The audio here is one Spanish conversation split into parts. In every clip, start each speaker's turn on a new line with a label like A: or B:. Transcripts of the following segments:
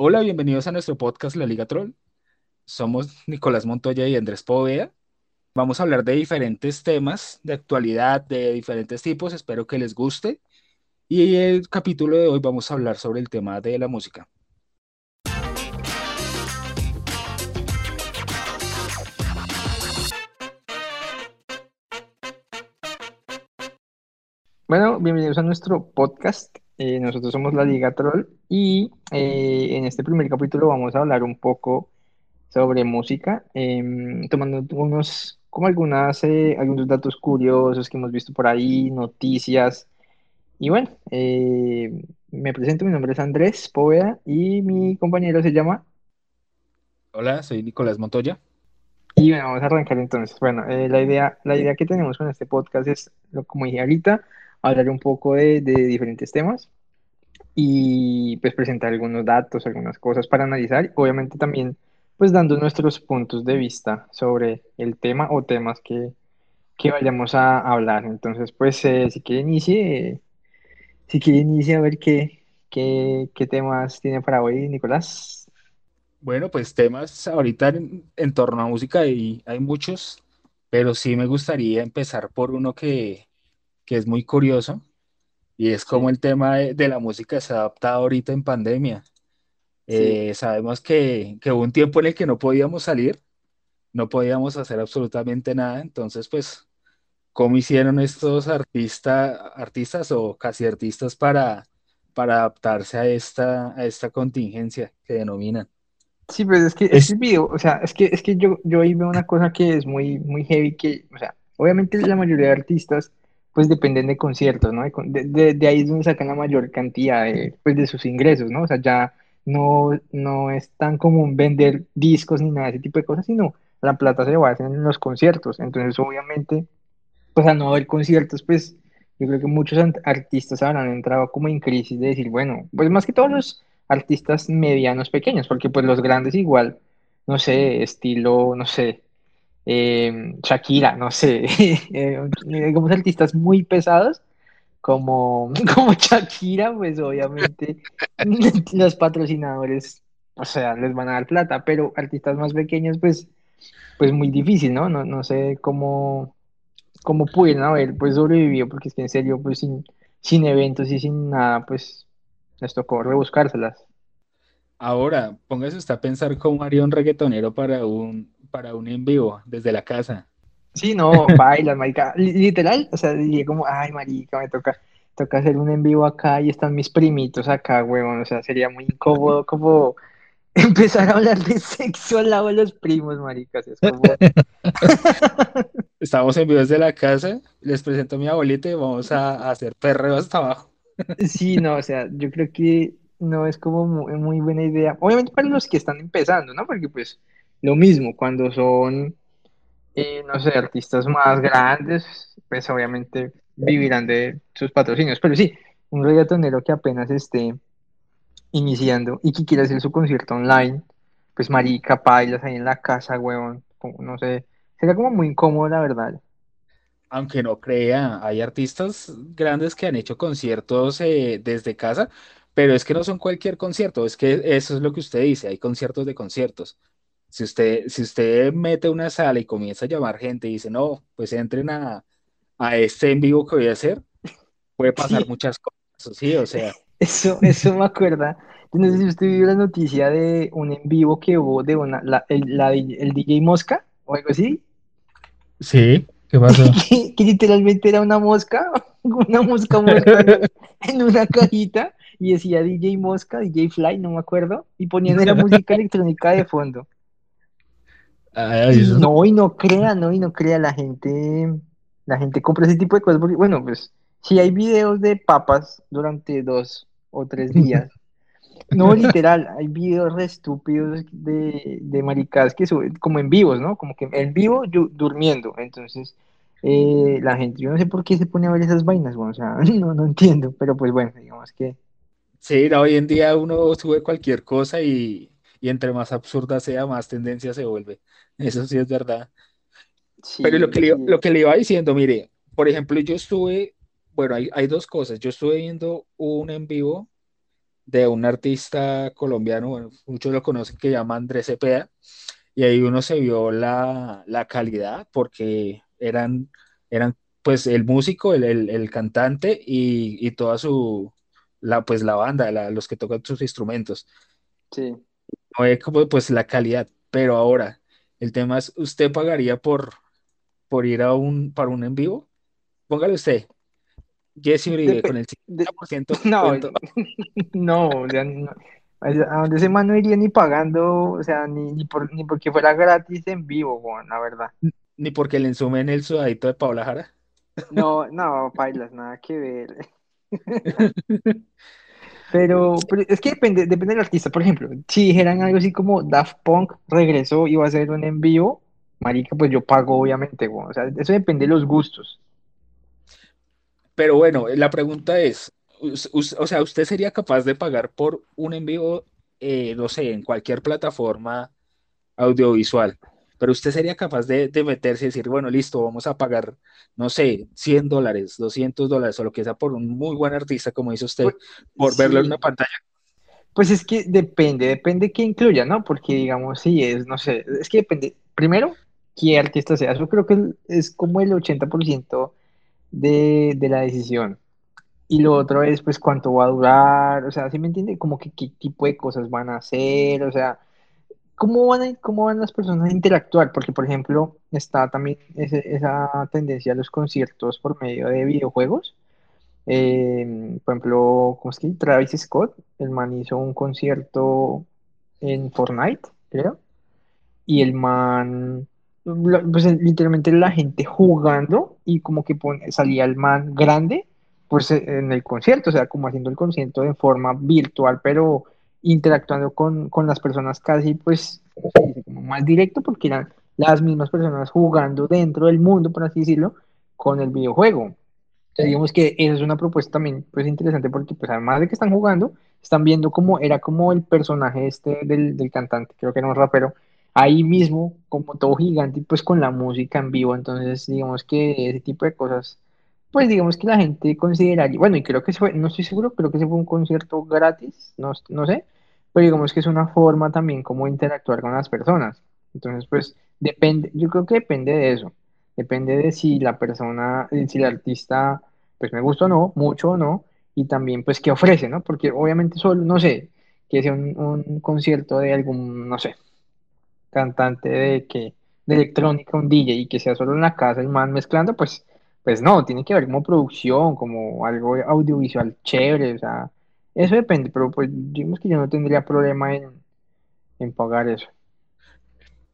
A: Hola, bienvenidos a nuestro podcast La Liga Troll. Somos Nicolás Montoya y Andrés Poveda. Vamos a hablar de diferentes temas de actualidad, de diferentes tipos. Espero que les guste. Y el capítulo de hoy vamos a hablar sobre el tema de la música.
B: Bueno, bienvenidos a nuestro podcast. Eh, nosotros somos la Liga Troll y eh, en este primer capítulo vamos a hablar un poco sobre música, em, tomando unos, como algunas, eh, algunos datos curiosos que hemos visto por ahí, noticias. Y bueno, me presento, mi nombre es Andrés Poveda y mi compañero se llama...
A: Hola, soy Nicolás Montoya.
B: Y bueno, vamos a arrancar entonces. Bueno, la idea, la idea que tenemos con este podcast es, como dije ahorita, hablar un poco de, diferentes temas y pues presentar algunos datos, algunas cosas para analizar, obviamente también pues dando nuestros puntos de vista sobre el tema o temas que, vayamos a hablar. Entonces, pues eh, si quiere inicie, si quiere inicie a ver qué, qué, temas tiene para hoy, Nicolás.
A: Bueno, pues temas ahorita en, torno a música y hay muchos, pero sí me gustaría empezar por uno que, que es muy curioso y es como el tema de, la música se ha adaptado ahorita en pandemia. Eh, sabemos que, que, hubo un tiempo en el que no podíamos salir, no podíamos hacer absolutamente nada, entonces pues, ¿cómo hicieron estos artistas artistas o casi artistas para, para adaptarse a esta, a esta contingencia que denominan?
B: Sí, pues es que es, video, o sea, es que, es que yo, yo ahí veo una cosa que es muy, muy heavy, que, o sea, obviamente la mayoría de artistas pues dependen de conciertos, ¿no? De, ahí es donde sacan la mayor cantidad de, pues, de sus ingresos, ¿no? O sea, ya no, no es tan común vender discos ni nada de ese tipo de cosas, sino la plata se va a hacer en los conciertos. Entonces, obviamente, pues al no haber conciertos, pues yo creo que muchos artistas habrán entrado como en crisis de decir, bueno, pues más que todos los artistas medianos pequeños, porque pues los grandes igual, no sé, estilo, no sé, eh, Shakira, no sé, eh, digamos artistas muy pesados como, como Shakira, pues obviamente los patrocinadores, o sea, les van a dar plata, pero artistas más pequeños, pues, pues muy difícil, ¿no? No, no sé cómo, cómo pudieron haber pues sobrevivido, porque es que en serio, pues sin, sin eventos y sin nada, pues les tocó rebuscárselas.
A: Ahora, póngase usted a pensar cómo haría un reggaetonero para un, para un en vivo desde la casa.
B: Sí, no, baila, marica. Literal, o sea, dije como, ay, marica, me toca, toca hacer un en vivo acá y están mis primitos acá, huevón. O sea, sería muy incómodo como empezar a hablar de sexo al lado de los primos, maricas. Es como...
A: Estamos en vivo desde la casa, les presento a mi abuelita y vamos a, hacer perreo hasta abajo.
B: Sí, no, o sea, yo creo que no es como muy, muy buena idea. Obviamente para los que están empezando, ¿no? Porque pues lo mismo, cuando son, eh, no sé, artistas más grandes, pues obviamente vivirán de sus patrocinios. Pero sí, un reggaetonero que apenas esté iniciando y que quiera hacer su concierto online, pues marica, pailas ahí en la casa, huevón, no sé, sería como muy incómodo, la verdad.
A: Aunque no crea, hay artistas grandes que han hecho conciertos eh, desde casa, pero es que no son cualquier concierto, es que eso es lo que usted dice, hay conciertos de conciertos. Si usted, si usted mete una sala y comienza a llamar gente y dice, no, pues entren a, a este en vivo que voy a hacer, puede pasar muchas cosas, sí, o sea.
B: Eso, eso me acuerda. No sé si usted vio la noticia de un en vivo que hubo de una, la, el, el DJ Mosca o algo así.
A: Sí, ¿qué pasó?
B: que, literalmente era una mosca, una mosca mosca en una cajita y decía DJ Mosca, DJ Fly, no me acuerdo, y ponían la música electrónica de fondo no, y no crea, no, y no crea, la gente, la gente compra ese tipo de cosas, porque, bueno, pues, si hay videos de papas durante dos o tres días, no, literal, hay videos re estúpidos de, de maricas que suben, como en vivos, ¿no? Como que en vivo durmiendo, entonces, eh, la gente, yo no sé por qué se pone a ver esas vainas, bueno, o sea, no, no entiendo, pero pues bueno, digamos que...
A: Sí, hoy en día uno sube cualquier cosa y, y entre más absurda sea, más tendencia se vuelve. Eso sí es verdad. Pero lo que, le, lo que le iba diciendo, mire, por ejemplo, yo estuve, bueno, hay, hay dos cosas. Yo estuve viendo un en vivo de un artista colombiano, bueno, muchos lo conocen, que llama Andrés Cepeda, y ahí uno se vio la, la calidad porque eran, eran pues el músico, el, el- el cantante y, y toda su, la, pues la banda, la- los que tocan sus instrumentos.
B: Sí.
A: No es como pues la calidad, pero ahora el tema es, ¿usted pagaría por, por ir a un, para un en vivo? Póngale usted, Jesse Uribe con el
B: de-
A: 50% de
B: no, no, o sea, no. A donde ese man no iría ni pagando, o sea, ni, ni, por, ni porque fuera gratis en vivo, weón, la verdad.
A: Ni porque le ensumen el sudadito de Paula Jara.
B: No, no, bailas, nada que ver. Pero, pero es que depende, depende del artista. Por ejemplo, si dijeran algo así como Daft Punk regresó y va a hacer un en vivo, marica, pues yo pago, obviamente, weón. O sea, eso depende de los gustos.
A: Pero bueno, la pregunta es, o sea, ¿usted sería capaz de pagar por un en vivo, eh, no sé, en cualquier plataforma audiovisual? Pero usted sería capaz de, de meterse y decir, bueno, listo, vamos a pagar, no sé, 100 dólares, 200 dólares o lo que sea por un muy buen artista, como dice usted,
B: Pues,
A: por verlo en una pantalla.
B: pues es que depende, depende qué incluya, ¿no? Porque digamos, sí, es, no sé, es que depende, primero, qué artista sea. Yo creo que es como el 80% de, de la decisión. Y lo otro es, pues, cuánto va a durar, o sea, ¿sí me entiende? Como que qué tipo de cosas van a hacer, o sea, cómo van a, cómo van las personas a interactuar, porque, por ejemplo, está también ese- esa tendencia a los conciertos por medio de videojuegos. Eh, por ejemplo, ¿cómo es que? Travis Scott, el man hizo un concierto en Fortnite, creo, y el man, pues literalmente la gente jugando y como que pone- salía el man grande, pues en el concierto, o sea, como haciendo el concierto de forma virtual, pero interactuando con, con las personas casi, pues. Como más directo, porque eran las mismas personas jugando dentro del mundo, por así decirlo, con el videojuego. Entonces, digamos que esa es una propuesta también, pues, interesante, porque, pues, además de que están jugando, están viendo cómo era como el personaje este del, del cantante, creo que era un rapero, ahí mismo, como todo gigante, pues con la música en vivo. Entonces, digamos que ese tipo de cosas, pues digamos que la gente consideraría, bueno, y creo que fue, no estoy seguro, creo que se fue un concierto gratis, no, no sé, pero digamos que es una forma también como interactuar con las personas. Entonces, pues depende, yo creo que depende de eso, depende de si la persona, eh, si el artista, pues me gusta o no, mucho o no, y también pues qué ofrece, ¿no? Porque obviamente solo, no sé, que sea un, un concierto de algún, no sé cantante de que de electrónica, un DJ y que sea solo en la casa el man mezclando, pues, pues no, tiene que haber como producción, como algo audiovisual chévere, o sea, eso depende, pero pues digamos que yo no tendría problema en, en pagar eso.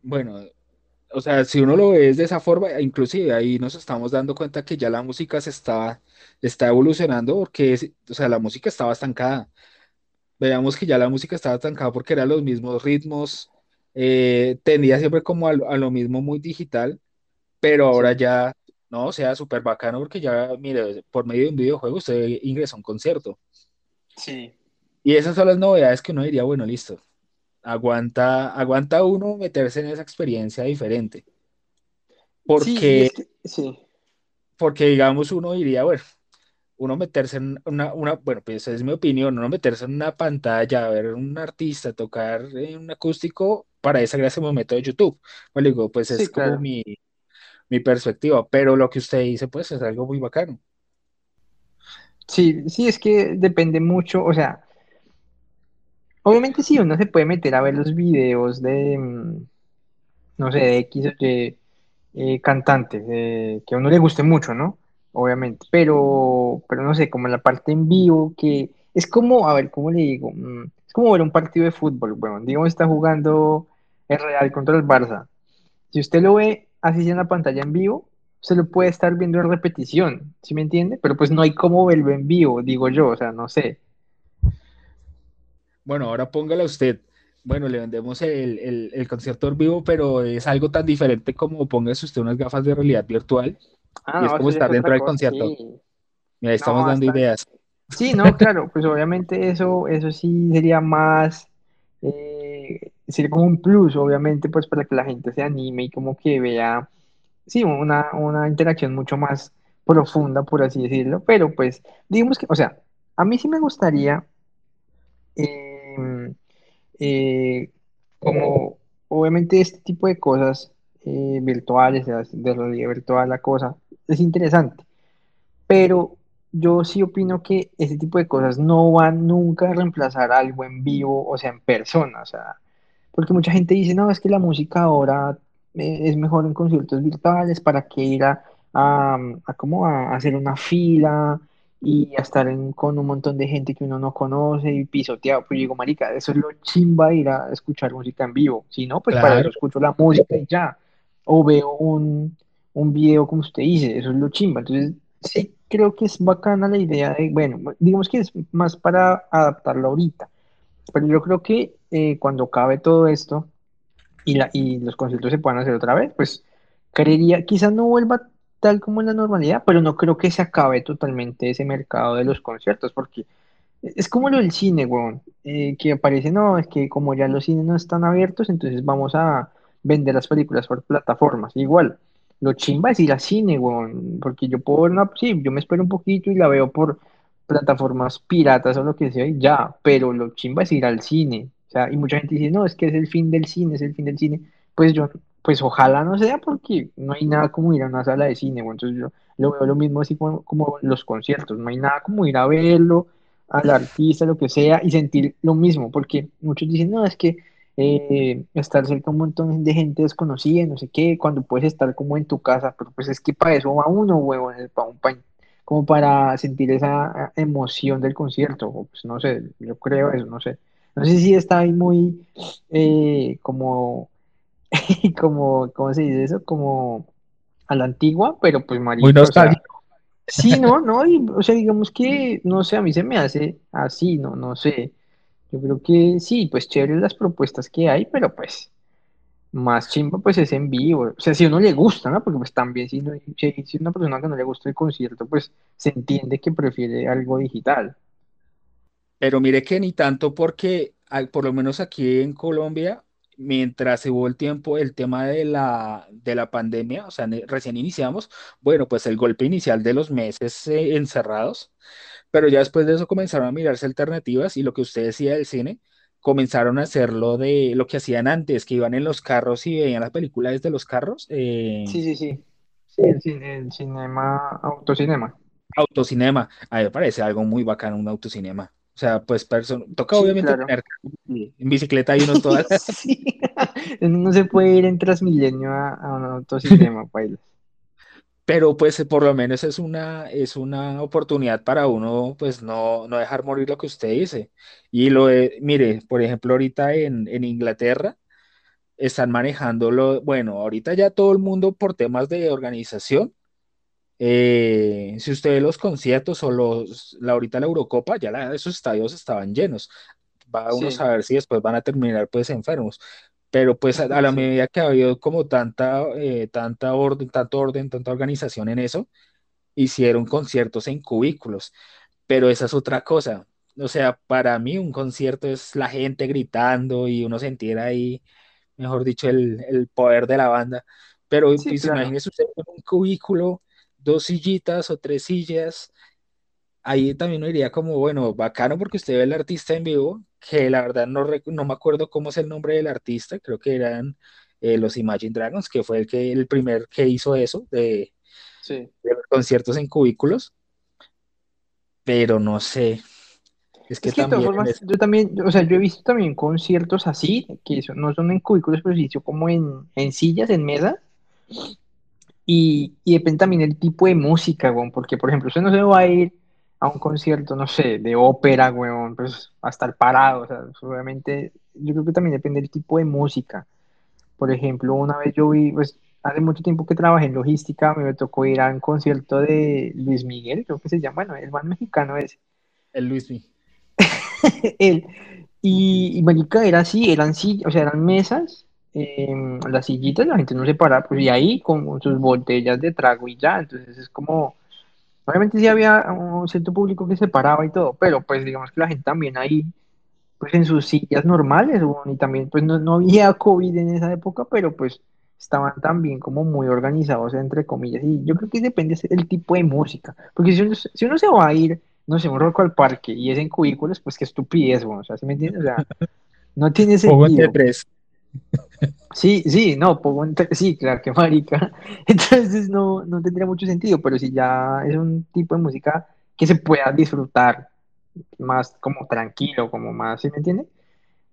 A: Bueno, o sea, si uno lo ve de esa forma, inclusive ahí nos estamos dando cuenta que ya la música se está, está evolucionando porque, es- o sea, la música estaba estancada. Veamos que ya la música estaba estancada porque eran los mismos ritmos, eh, tendía siempre como a, lo a lo mismo muy digital, pero ahora
B: Sí,
A: ya, no, o sea, súper bacano porque ya, mire, por medio de un videojuego usted ingresa a un concierto.
B: sí.
A: Y esas son las novedades que uno diría, bueno, listo, aguanta, aguanta uno meterse en esa experiencia diferente. Porque,
B: sí.
A: porque digamos, uno diría, bueno, uno meterse en una, una, bueno, pues es mi opinión, uno meterse en una pantalla, ver un artista tocar en un acústico, para esa gracia me meto de YouTube. Pues digo, pues es
B: Sí,
A: como
B: claro.
A: mi, mi perspectiva, pero lo que usted dice, pues es algo muy bacano.
B: Sí, sí, es que depende mucho, o sea, obviamente sí, uno se puede meter a ver los videos de, mm, no sé, de X o Y eh, cantante, eh, que a uno le guste mucho, ¿no? Obviamente, pero, pero no sé, como la parte en vivo, que es como, a ver, ¿cómo le digo? Mm, es como ver un partido de fútbol, bueno, digamos está jugando el Real contra el Barça. Si usted lo ve así en la pantalla en vivo, se lo puede estar viendo en repetición, ¿sí me entiende? Pero pues no hay cómo verlo en vivo, digo yo, o sea, no sé.
A: Bueno, ahora póngala usted. Bueno, le vendemos el, el, el concierto en vivo, pero es algo tan diferente como póngase usted unas gafas de realidad virtual
B: Ah,
A: y es como
B: es
A: estar dentro del concierto.
B: sí.
A: Mira, ahí
B: No,
A: estamos dando
B: hasta,
A: ideas.
B: Sí, no, claro, pues obviamente eso, eso sí sería más, eh, sería como un plus, obviamente, pues para que la gente se anime y como que vea, sí, una, una interacción mucho más profunda, por así decirlo, pero pues, digamos que, o sea, a mí sí me gustaría, em, eh, como obviamente este tipo de cosas eh, virtuales, de, realidad virtual, la cosa, es interesante, pero yo sí opino que ese tipo de cosas no van nunca a reemplazar algo en vivo, o sea, en persona, o sea, porque mucha gente dice, no, es que la música ahora eh, es mejor en conciertos virtuales, ¿para qué ir a, a, a como a hacer una fila y a estar en- con un montón de gente que uno no conoce y pisoteado? Pues yo digo, marica, eso es lo chimba ir a escuchar música en vivo. Si no, pues para eso escucho la música y ya. O veo un, un video como usted dice, eso es lo chimba. Entonces, sí creo que es bacana la idea de, bueno, digamos que es más para adaptarlo ahorita. Pero yo creo que eh, cuando acabe todo esto y, la, y los conciertos se puedan hacer otra vez, pues creería, quizás no vuelva tal como la normalidad, pero no creo que se acabe totalmente ese mercado de los conciertos, porque es como lo del cine, weón, eh, que aparece, no, es que como ya los cines no están abiertos, entonces vamos a vender las películas por plataformas. Igual, lo chimba es ir al cine, weón, porque yo puedo ver una, sí, yo me espero un poquito y la veo por plataformas piratas o lo que sea y ya, pero lo chimba es ir al cine. O sea, y mucha gente dice, no, es que es el fin del cine, es el fin del cine. Pues yo, pues ojalá no sea porque no hay nada como ir a una sala de cine, weón. Entonces yo lo veo lo mismo así como, como los conciertos, no hay nada como ir a verlo al artista, lo que sea, y sentir lo mismo, porque muchos dicen, no, es que eh, estar cerca de un montón de gente desconocida, no sé qué, cuando puedes estar como en tu casa, pero pues es que para eso va uno, huevón, para un pa- como para sentir esa eh, emoción del concierto, pues no sé, yo creo eso, no sé. No sé si está ahí muy, eh, como, como, ¿cómo se dice eso? Como a la antigua, pero pues
A: muy
B: marica, o sea,
A: nostálgico.
B: Sí, no, no, y, o sea, digamos que, no sé, a mí se me hace así, no, no sé. Yo creo que sí, pues chévere las propuestas que hay, pero pues más chimba pues es en vivo. O sea, si a uno le gusta, ¿no? Porque pues también si, no, si, una persona que no le gusta el concierto, pues se entiende que prefiere algo digital.
A: Pero mire que ni tanto porque, por lo menos aquí en Colombia, mientras hubo el tiempo, el tema de la, de la pandemia, o sea, recién iniciamos, bueno, pues el golpe inicial de los meses eh, encerrados, pero ya después de eso comenzaron a mirarse alternativas y lo que usted decía del cine, comenzaron a hacer lo de lo que hacían antes, que iban en los carros y veían las películas desde los carros. eh,
B: Sí, sí, sí. Sí, el, cine- el cinema, autocinema.
A: Autocinema, a mí me parece algo muy bacano un autocinema. O sea, pues toca
B: Sí,
A: obviamente
B: claro.
A: tener en bicicleta y uno toda,
B: Sí. No se puede ir en Transmilenio a, a un autocinema, paila.
A: Pero pues por lo menos es una, es una oportunidad para uno, pues no, no dejar morir lo que usted dice. Y lo de, mire, por ejemplo, ahorita en, en Inglaterra están manejando lo, bueno, ahorita ya todo el mundo por temas de organización Eh, si usted ve los conciertos o los, la, ahorita la Eurocopa, ya la- esos estadios estaban llenos. Va uno a
B: Sí,
A: saber si después van a terminar pues enfermos. Pero pues a, a la medida que ha habido como tanta, eh, tanta orden, tanto orden, tanta organización en eso, hicieron conciertos en cubículos. Pero esa es otra cosa. O sea, para mí un concierto es la gente gritando y uno sentir ahí, mejor dicho, el, el poder de la banda. Pero
B: Sí,
A: pues
B: claro.
A: imagínese usted en un cubículo, dos sillitas o tres sillas. Ahí también uno diría como, bueno, bacano porque usted ve al artista en vivo, que la verdad no, no me acuerdo cómo es el nombre del artista, creo que eran eh, los Imagine Dragons, que fue el que el primer que hizo eso, de,
B: Sí.
A: de los conciertos en cubículos, pero no sé, es que
B: Es que de todas
A: también
B: formas,
A: eso,
B: yo también, o sea, yo he visto también conciertos así, que son- no son en cubículos, pero sí como en, en sillas, en mesas, y, y depende también el tipo de música, weón, porque, por ejemplo, usted no se va a ir a un concierto, no sé, de ópera, weón, pues a estar parado, o sea, pues, obviamente, yo creo que también depende del tipo de música. Por ejemplo, una vez yo vi, pues, hace mucho tiempo que trabajé en logística, me tocó ir a un concierto de Luis Miguel, creo que se llama, bueno, el más mexicano es.
A: el Luismi.
B: Él. Y, y marica, era así, eran sillas, o sea, eran mesas, em, las sillitas, la gente no se paraba, pues y ahí con sus botellas de trago y ya, entonces es como, obviamente sí había un cierto público que se paraba y todo, pero pues digamos que la gente también ahí, pues en sus sillas normales, y también pues no, no había COVID en esa época, pero pues estaban también como muy organizados, entre comillas, y yo creo que depende del tipo de música, porque si uno, si uno se va a ir no sé, un rock al parque y es en cubículos, pues qué estupidez, bueno, o sea, ¿sí me entiendes? O sea, no tiene sentido.
A: tres.
B: Sí, sí, no, sí, claro, que marica. Entonces no, no tendría mucho sentido, pero si ya es un tipo de música que se pueda disfrutar más como tranquilo, como más, ¿sí me entiende?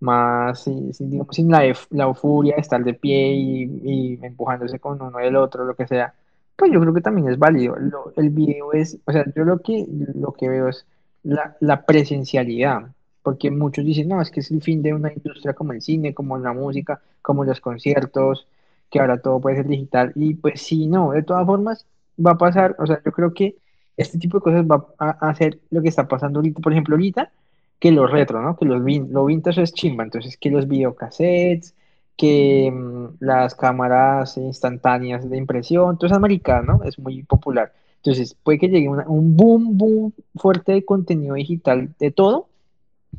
B: Más, sí, digamos, sin la, la euforia de estar de pie y, y empujándose con uno del otro, lo que sea, pues yo creo que también es válido. Lo- el video es, o sea, yo lo que, lo que veo es la, la presencialidad, porque muchos dicen, no, es que es el fin de una industria como el cine, como la música, como los conciertos, que ahora todo puede ser digital, y pues sí, no, de todas formas va a pasar, o sea, yo creo que este tipo de cosas va a hacer lo que está pasando ahorita, por ejemplo, ahorita que lo retro, ¿no? Que los vin lo vintage es chimba, entonces que los videocassettes, que mm, las cámaras instantáneas de impresión, toda esa maricada, ¿no? Es muy popular. Entonces puede que llegue una- un boom, boom fuerte de contenido digital de todo,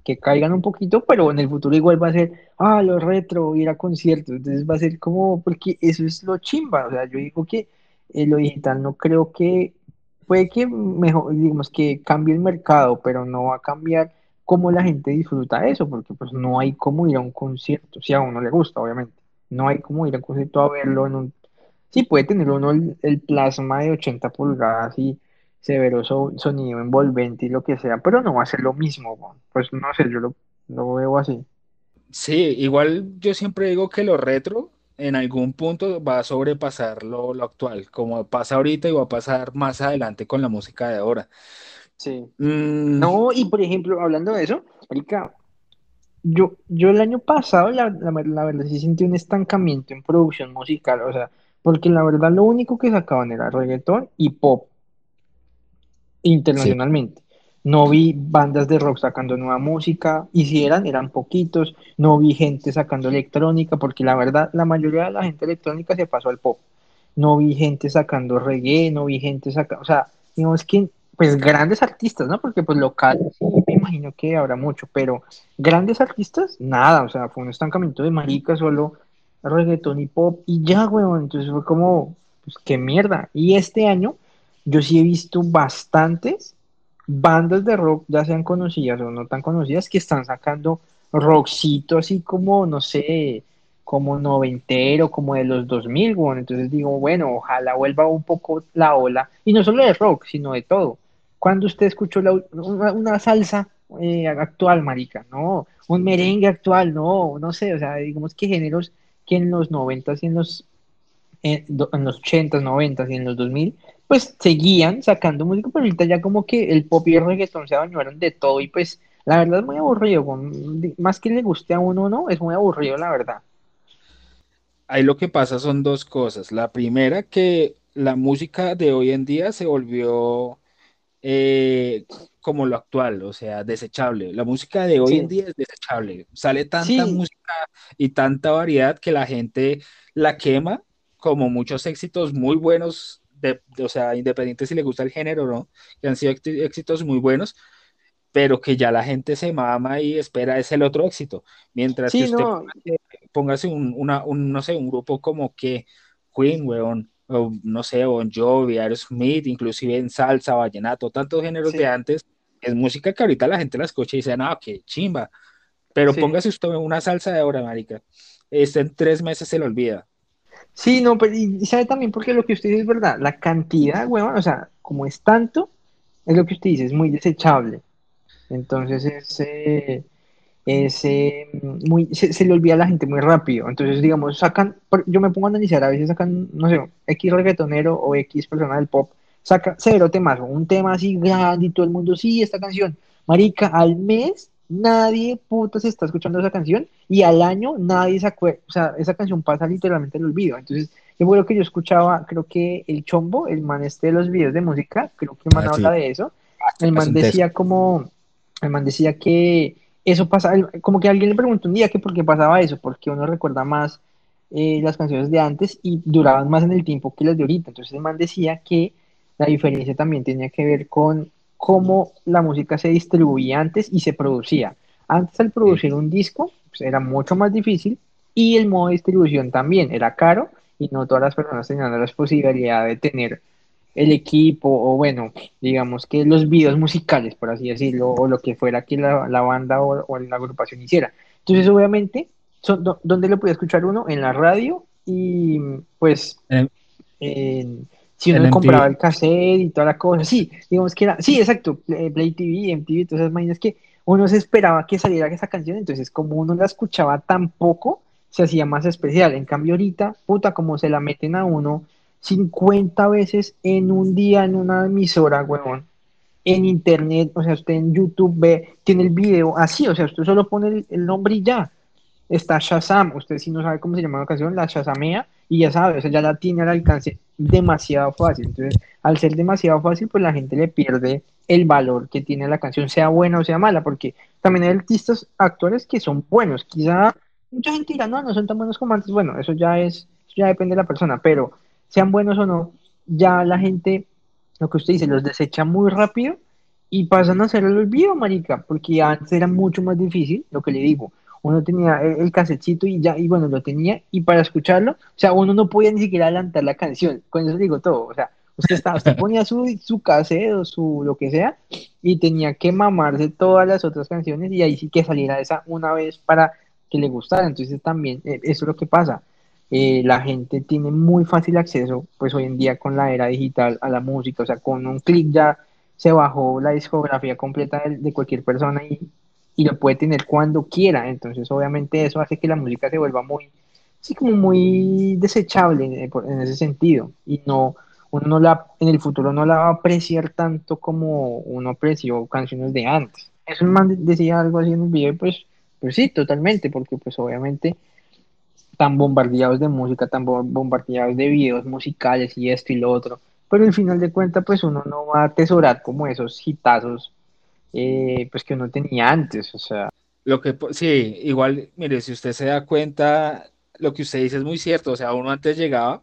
B: que caigan un poquito, pero en el futuro igual va a ser, ah, lo retro, ir a conciertos, entonces va a ser como, porque eso es lo chimba, o sea, yo digo que eh, lo digital no creo que, puede que mejor, digamos que cambie el mercado, pero no va a cambiar cómo la gente disfruta eso, porque pues no hay cómo ir a un concierto, si a uno le gusta, obviamente, no hay cómo ir a un concierto a verlo en un, sí puede tener uno el, el plasma de 80 pulgadas y severo so- sonido envolvente y lo que sea, pero no va a ser lo mismo. Pues no sé, yo lo, lo veo así.
A: Sí, igual yo siempre digo que lo retro en algún punto va a sobrepasar lo, lo actual, como pasa ahorita y va a pasar más adelante con la música de ahora.
B: Sí.
A: Mm,
B: No, y por ejemplo, hablando de eso, marica, yo, yo el año pasado, la, la, la verdad, sí sentí un estancamiento en producción musical, o sea, porque la verdad lo único que sacaban era reggaetón y pop. Internacionalmente. No vi bandas de rock sacando nueva música, y si eran, eran poquitos. No vi gente sacando electrónica, porque la verdad, la mayoría de la gente electrónica se pasó al pop. No vi gente sacando reggae, no vi gente sacando, o sea, digamos que, pues grandes artistas, ¿no? Porque pues locales, sí, me imagino que habrá mucho, pero grandes artistas, nada, o sea, fue un estancamiento de marica, solo reggaetón y pop, y ya, weón, entonces fue como, pues qué mierda. Y este año yo sí he visto bastantes bandas de rock, ya sean conocidas o no tan conocidas, que están sacando rockcito así como, no sé, como noventero, como de los 2000, bueno, entonces digo, bueno, ojalá vuelva un poco la ola, y no solo de rock, sino de todo. ¿Cuándo usted escuchó la ul- una, una salsa eh, actual, marica? No, un merengue actual, no, no sé, o sea, digamos que géneros que en los 90 y en los en, en los 80s, 90s y en los 2000, pues seguían sacando música, pero ahorita ya como que el pop y el reggaetón se bañaron de todo y pues la verdad es muy aburrido, más que le guste a uno o no, es muy aburrido la verdad.
A: ahí lo que pasa son dos cosas. La primera, que la música de hoy en día se volvió eh, como lo actual, o sea, desechable. La música de hoy en día es desechable. Sale tanta
B: sí,
A: música y tanta variedad que la gente la quema, como muchos éxitos muy buenos, de, de- o sea, independiente si le gusta el género o no, que han sido éxi- éxitos muy buenos, pero que ya la gente se mama y espera es el otro éxito. Mientras que
B: sí,
A: usted
B: no,
A: póngase, un, una, un, no sé, un grupo como que Queen, weón, o no sé, Bon Jovi, Aerosmith, inclusive en salsa, vallenato, tantos géneros de
B: sí,
A: antes, es música que ahorita la gente la escucha y dice, no, qué chimba, pero
B: sí.
A: póngase usted una salsa de ahora, marica, este en tres meses se le olvida.
B: Sí, no, pero y, sabe también porque lo que usted dice es verdad, la cantidad, huevón, o sea, como es tanto, es lo que usted dice, es muy desechable. Entonces es, es, muy, se, le olvida a la gente muy rápido. Entonces, digamos, sacan, yo me pongo a analizar, a veces sacan, no sé, X reggaetonero o X persona del pop, saca cero temas, un tema así grande y todo el mundo, sí, esta canción. Marica, al mes nadie puta se está escuchando esa canción y al año nadie se acuerda, o sea, esa canción pasa literalmente al olvido. Entonces, yo creo que yo escuchaba, creo que el Chombo, el man este de los videos de música, creo que el man habla
A: Así,
B: de eso. El
A: es
B: man decía como, el man decía que eso pasa, el- como que alguien le preguntó un día que por qué pasaba eso, porque uno recuerda más eh, las canciones de antes y duraban más en el tiempo que las de ahorita. Entonces el man decía que la diferencia también tenía que ver con cómo la música se distribuía antes y se producía. Antes al producir un disco pues, era mucho más difícil y el modo de distribución también era caro y no todas las personas tenían la posibilidad de tener el equipo, o bueno, digamos que los videos musicales, por así decirlo, o lo que fuera que la, la banda o, o, la agrupación hiciera. Entonces, obviamente, son, ¿dónde lo puede escuchar uno? En la radio y pues en, si uno compraba el cassette y toda la cosa, sí, digamos que era, sí, exacto, Play TV, MTV, todas esas máquinas que uno se esperaba que saliera esa canción, entonces como uno la escuchaba tan poco, se hacía más especial. En cambio ahorita, puta, como se la meten a uno 50 veces en un día en una emisora, huevón, en internet, o sea, usted en YouTube ve, tiene el video así, o sea, usted solo pone el, el nombre y ya. Está Shazam, usted si no sabe cómo se llama la canción, la Shazamea y ya sabe, o sea, ya la tiene al alcance demasiado fácil. Entonces, al ser demasiado fácil, pues la gente le pierde el valor que tiene la canción, sea buena o sea mala, porque también hay artistas, actores que son buenos. Quizá mucha gente dirá, no, no son tan buenos como antes. Bueno, eso ya es, ya depende de la persona, pero sean buenos o no, ya la gente, lo que usted dice, los desecha muy rápido y pasan a hacer el olvido, marica, porque antes era mucho más difícil, lo que le digo. Uno tenía el, el casetcito y ya, y bueno, lo tenía, y para escucharlo, o sea, uno no podía ni siquiera adelantar la canción, con eso digo todo, o sea, usted, estaba, usted ponía su, su cassette o su lo que sea, y tenía que mamarse todas las otras canciones, y ahí sí que saliera esa una vez para que le gustara, entonces también, eh, eso es lo que pasa, eh, la gente tiene muy fácil acceso, pues hoy en día con la era digital a la música, o sea, con un clic ya se bajó la discografía completa de, de cualquier persona y, y, lo puede tener cuando quiera, entonces obviamente eso hace que la música se vuelva muy, sí, como muy desechable en, ese sentido, y no, uno no la, en el futuro no la va a apreciar tanto como uno apreció canciones de antes. Eso man decía algo así en el video, pues, pues sí, totalmente, porque pues obviamente tan bombardeados de música, tan bombardeados de videos musicales y esto y lo otro, pero al final de cuentas pues uno no va a atesorar como esos hitazos eh, pues que uno tenía antes, o sea.
A: Lo que, sí, igual, mire, si usted se da cuenta, lo que usted dice es muy cierto, o sea, uno antes llegaba,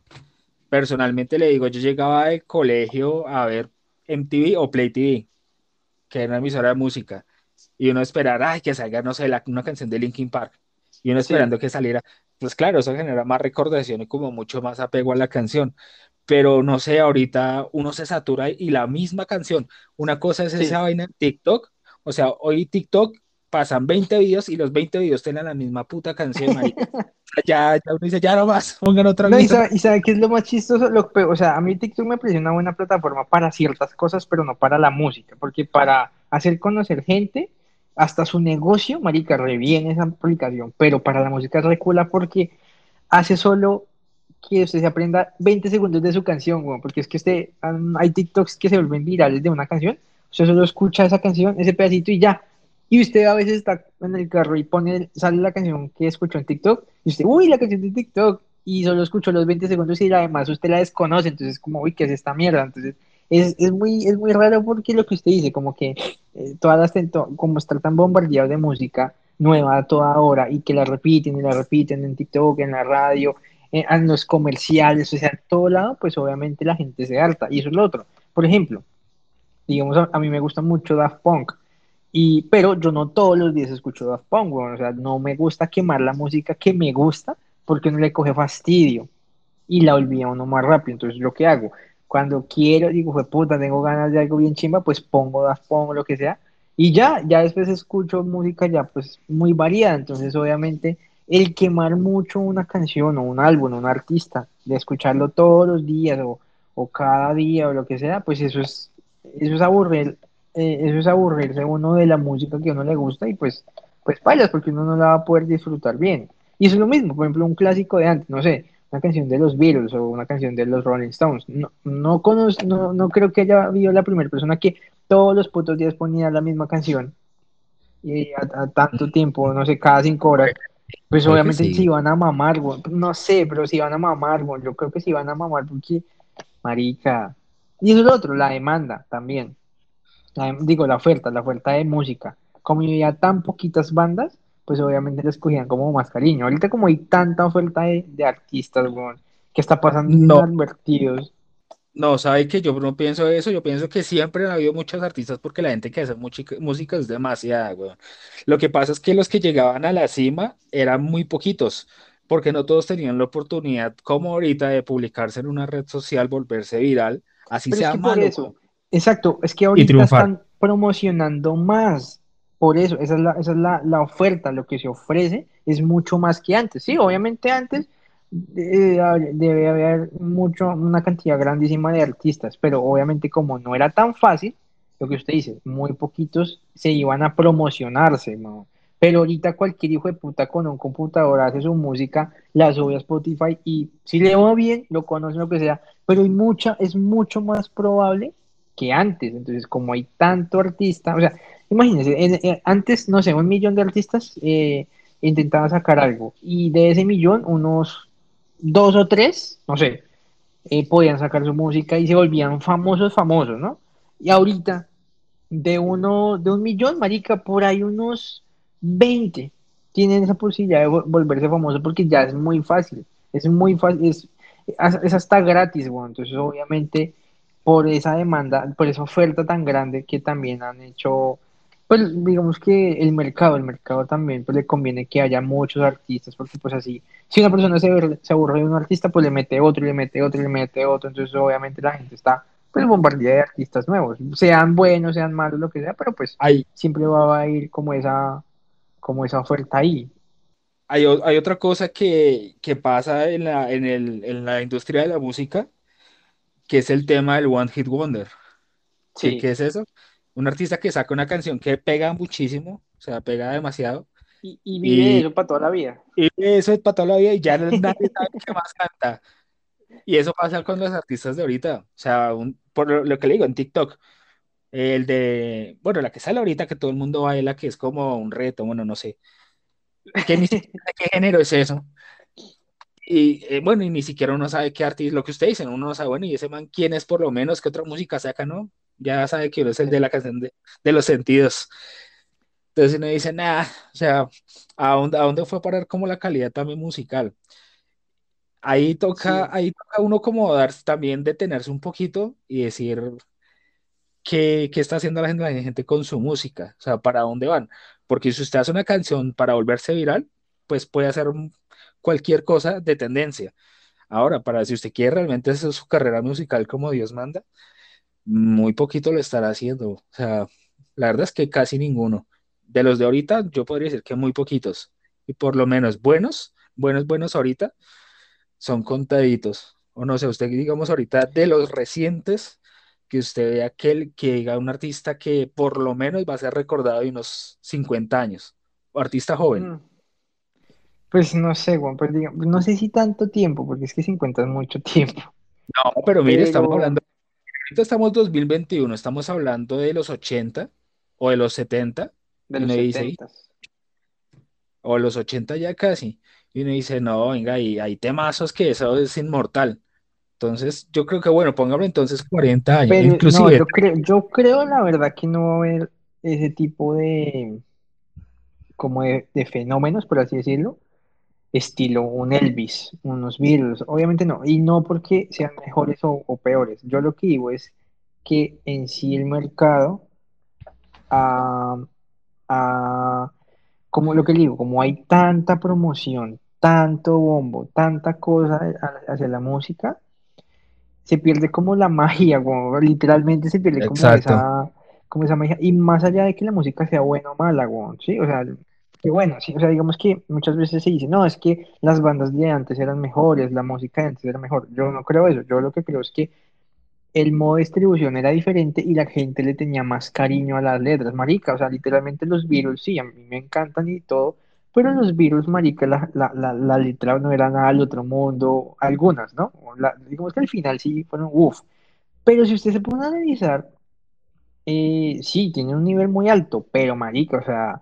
A: personalmente le digo, yo llegaba del colegio a ver MTV o Play TV, que era una emisora de música, y uno esperara, ay, que salga, no sé, la, una canción de Linkin Park, y uno esperando sí. que saliera, pues claro, eso genera más recordación y como mucho más apego a la canción. Pero no sé, ahorita uno se satura y la misma canción. Una cosa es esa vaina en TikTok. O sea, hoy TikTok pasan 20 videos y los 20 videos tienen la misma puta canción, ya, ya uno dice, ya no más, pongan otra
B: no, y sabe, y sabe qué es lo más chistoso, lo, o sea, a mí TikTok me parece una buena plataforma para ciertas cosas, pero no para la música, porque para hacer conocer gente, hasta su negocio, marica, reviene esa aplicación, pero para la música recula porque hace solo que usted se aprenda 20 segundos de su canción, güey, porque es que um, hay TikToks que se vuelven virales de una canción, usted solo escucha esa canción, ese pedacito y ya, y usted a veces está en el carro y pone, sale la canción que escuchó en TikTok, y usted, uy, la canción de TikTok, y solo escuchó los 20 segundos y además usted la desconoce, entonces como, uy, ¿qué es esta mierda? Entonces, es, es, muy, es muy raro porque lo que usted dice, como que eh, todas las, como está tan bombardeado de música nueva a toda hora y que la repiten y la repiten en TikTok, en la radio, en, en los comerciales, o sea, en todo lado, pues obviamente la gente se harta. Y eso es lo otro. Por ejemplo, digamos, a, a mí me gusta mucho Daft Punk. Y, pero yo no todos los días escucho Daft Punk, bueno, o sea, no me gusta quemar la música que me gusta porque no le coge fastidio y la olvida uno más rápido. Entonces, lo que hago, cuando quiero, digo, fue puta, tengo ganas de algo bien chimba, pues pongo Daft Punk o lo que sea, y ya, ya después escucho música ya pues muy variada, entonces obviamente el quemar mucho una canción o un álbum, un artista, de escucharlo todos los días o, o cada día o lo que sea, pues eso es, eso es aburrir, eh, eso es aburrirse uno de la música que a uno le gusta y pues, pues payas, porque uno no la va a poder disfrutar bien. Y eso es lo mismo, por ejemplo, un clásico de antes, no sé, una canción de los Beatles o una canción de los Rolling Stones. No, no, conozco, no, no creo que haya habido la primera persona que todos los putos días ponía la misma canción y a tanto tiempo, no sé, cada cinco horas. Pues creo obviamente sí. si van a mamar, güey. no sé, pero si van a mamar, güey. yo creo que si van a mamar porque, marica, y eso es lo otro, la demanda también, la, digo, la oferta, la oferta de música, como había tan poquitas bandas, pues obviamente les cogían como más cariño. Ahorita como hay tanta oferta de, de artistas, bueno, que está pasando
A: no.
B: inadvertidos.
A: No, sabe que yo no pienso eso, yo pienso que siempre han habido muchos artistas porque la gente que hace música, música es demasiada, weón. Lo que pasa es que los que llegaban a la cima eran muy poquitos, porque no todos tenían la oportunidad, como ahorita, de publicarse en una red social, volverse viral así
B: Pero es
A: sea
B: que por
A: malo,
B: eso, exacto, es que
A: y
B: ahorita
A: triunfar.
B: están promocionando más. Por eso, esa es la, esa es la, la oferta, lo que se ofrece es mucho más que antes. Sí, obviamente antes eh, debe haber mucho, una cantidad grandísima de artistas, pero obviamente como no era tan fácil, lo que usted dice, muy poquitos se iban a promocionarse, ¿no? Pero ahorita cualquier hijo de puta con un computador hace su música, la sube a Spotify y si le va bien, lo conocen lo que sea, pero hay mucha, es mucho más probable que antes. Entonces, como hay tanto artista, o sea, imagínense, en- en- antes, no sé, un millón de artistas eh, intentaban sacar algo y de ese millón, unos dos o tres, no sé, eh, podían sacar su música y se volvían famosos, famosos, ¿no? Y ahorita, de uno, de un millón, marica, por ahí unos 20 tienen esa posibilidad de vol- volverse famosos porque ya es muy fácil, es muy fácil, es, es hasta gratis, bueno, entonces obviamente por esa demanda, por esa oferta tan grande que también han hecho, pues digamos que el mercado, el mercado también, pues le conviene que haya muchos artistas, porque pues así, si una persona se, se aburre de un artista, pues le mete otro, le mete otro, le mete otro, entonces obviamente la gente está pues bombardeada de artistas nuevos, sean buenos, sean malos, lo que sea, pero pues
A: Hay,
B: siempre va a ir como esa, como esa oferta ahí.
A: hay, hay otra cosa que, que pasa en la, en el, en la industria de la música, que es el tema del One Hit Wonder. ¿Qué, qué
B: Sí.
A: es eso? Un artista que saca una canción que pega muchísimo, o sea, pega demasiado,
B: Y, y vive
A: y,
B: eso para toda la vida.
A: y eso es para toda la vida y ya nadie sabe qué más canta. Y eso pasa con los artistas de ahorita. O sea, un- por lo, lo que le digo en TikTok, el de, bueno, la que sale ahorita que todo el mundo baila, que es como un reto, bueno, no sé, que ni siquiera qué género es eso. Y eh, bueno, y ni siquiera uno sabe qué artista, lo que usted dice, uno no sabe, bueno, y ese man, ¿quién es por lo menos? ¿Qué otra música saca, no? Ya sabe que uno es el de la canción de, de los sentidos. Entonces uno dice, nada, o sea, ¿a dónde, a dónde fue a parar como la calidad también musical? Ahí toca,
B: Sí.
A: ahí toca uno como dar, también detenerse un poquito y decir qué, qué está haciendo la gente, la gente con su música, o sea, para dónde van. Porque si usted hace una canción para volverse viral, pues puede hacer cualquier cosa de tendencia. Ahora, para si usted quiere realmente hacer su carrera musical como Dios manda, muy poquito lo estará haciendo. O sea, la verdad es que casi ninguno. De los de ahorita, yo podría decir que muy poquitos. Y por lo menos buenos, buenos, buenos ahorita, son contaditos. O no sé, usted digamos ahorita de los recientes, que usted vea que, que diga un artista que por lo menos va a ser recordado de unos 50 años. O artista joven.
B: Mm. Pues no sé, Juan, pues diga- no sé si tanto tiempo, porque es que 50 es mucho tiempo,
A: No, pero mire, estamos hablando, ahorita estamos 2021, estamos hablando de los 80 o de los 70,
B: de
A: y
B: los
A: uno dice, "Ih,
B: 70.
A: o los 80 ya casi, y uno dice, no, venga, y hay temazos que eso es inmortal. Entonces, yo creo que, bueno, póngame entonces 40 años,
B: Pero no,
A: inclusive,
B: yo creo, yo creo la verdad que no va a haber ese tipo de, como de, de fenómenos, por así decirlo, estilo un Elvis, unos Beatles, obviamente no, y no porque sean mejores o, o peores. Yo lo que digo es que en sí el mercado, ah, ah, como lo que digo, como hay tanta promoción, tanto bombo, tanta cosa hacia la música, se pierde como la magia, como, literalmente se pierde como
A: exacto.
B: esa, como esa magia, y más allá de que la música sea buena o mala, sí, o sea, que bueno, sí, o sea, digamos que muchas veces se dice, no, es que las bandas de antes eran mejores, la música de antes era mejor, yo no creo eso, yo lo que creo es que el modo de distribución era diferente y la gente le tenía más cariño a las letras, marica, o sea, literalmente los Beatles, sí, a mí me encantan y todo, pero los Beatles, marica, la, la, la, la letra no era nada del otro mundo, algunas, ¿no? Digamos que al final sí fueron, uff, pero si usted se pone a analizar, eh, sí, tiene un nivel muy alto, pero marica, o sea,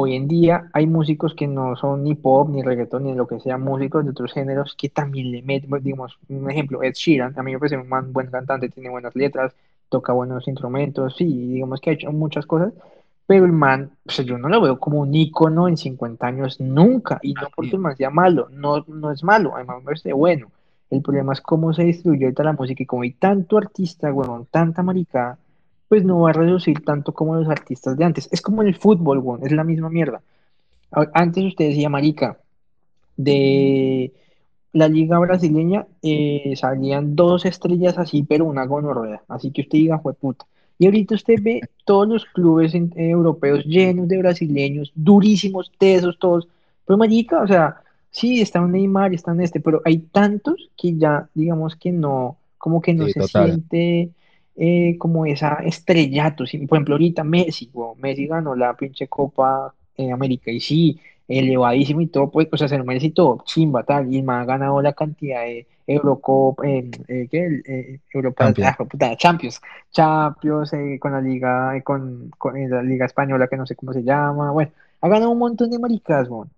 B: Hoy en día hay músicos que no son ni pop, ni reggaetón, ni lo que sea, músicos de otros géneros que también le meten, pues, digamos, un ejemplo, Ed Sheeran, a mí me parece un buen cantante, tiene buenas letras, toca buenos instrumentos, sí, digamos que ha hecho muchas cosas, pero el man, sea, yo no lo veo como un ícono en 50 años nunca, y no porque el man sea malo, no, no es malo, además me parece bueno. El problema es cómo se distribuye ahorita la música y como hay tanto artista, weón, tanta maricada, pues no va a reducir tanto como los artistas de antes. Es como el fútbol, es la misma mierda. Antes usted decía, marica, de la liga brasileña eh, salían dos estrellas así, pero una gonorrea. Así que usted diga, fue puta. Y ahorita usted ve todos los clubes en- eh, europeos llenos de brasileños, durísimos, tesos todos. Pero marica, o sea, sí, está un Neymar, está en este, pero hay tantos que ya, digamos que no, como que no
A: Sí,
B: se
A: total.
B: siente eh, como esa estrellato. sí. Por ejemplo, ahorita Messi, weón, Messi ganó la pinche Copa eh, América y sí elevadísimo y todo, pues, o sea, se lo merece y todo, chimba, tal, y man ha ganado la cantidad de Eurocopa, eh, eh, ¿qué? Eh, Europa,
A: Champions.
B: ah, puta, Champions, Champions, eh, con la Liga, con, con la Liga Española, que no sé cómo se llama, bueno, ha ganado un montón de maricas, weón.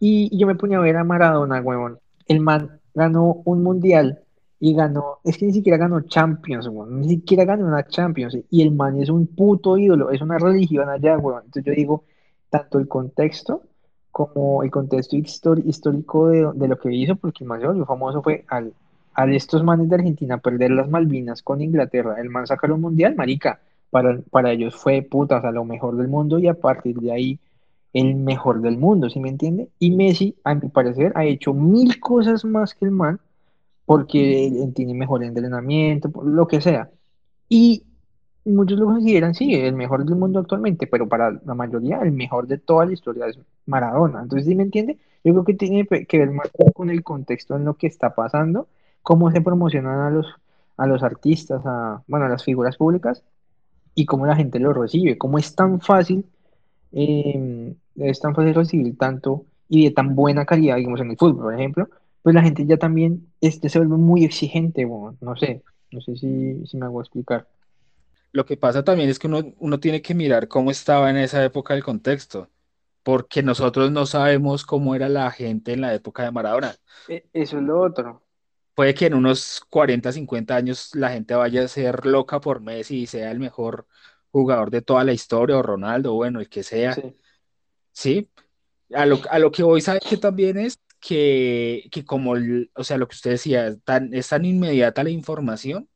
B: Y, y yo me ponía a ver a Maradona, weón. El man ganó un mundial y ganó, es que ni siquiera ganó Champions, weón. Ni siquiera ganó una Champions. Y el man es un puto ídolo, es una religión allá, weón. Entonces yo digo, tanto el contexto como el contexto histórico de, de lo que hizo, porque el man se famoso fue al, al estos manes de Argentina perder las Malvinas con Inglaterra. El man sacar un mundial, marica. Para, para ellos fue puta, o sea, lo mejor del mundo y a partir de ahí el mejor del mundo, ¿sí me entiende? Y Messi, a mi parecer, ha hecho mil cosas más que el man, porque tiene mejor entrenamiento, por lo que sea. Y muchos lo consideran, sí, el mejor del mundo actualmente, pero para la mayoría, el mejor de toda la historia es Maradona. Entonces, ¿sí me entiende? Yo creo que tiene que ver más con el contexto en lo que está pasando, cómo se promocionan a los, a los artistas, a, bueno, a las figuras públicas y cómo la gente lo recibe, cómo es tan fácil eh, es tan fácil recibir tanto y de tan buena calidad, digamos, en el fútbol, por ejemplo, pues la gente ya también este, se vuelve muy exigente, no sé, no sé si, si me hago explicar.
A: Lo que pasa también es que uno, uno tiene que mirar cómo estaba en esa época el contexto, porque nosotros no sabemos cómo era la gente en la época de Maradona.
B: E- Eso es lo otro.
A: Puede que en unos 40 50 años la gente vaya a ser loca por Messi y sea el mejor jugador de toda la historia, o Ronaldo, bueno, el que sea,
B: Sí,
A: ¿sí? A lo, a lo que voy, ¿sabe que también es? Que, que como, el- o sea, lo que usted decía, tan, es tan inmediata la información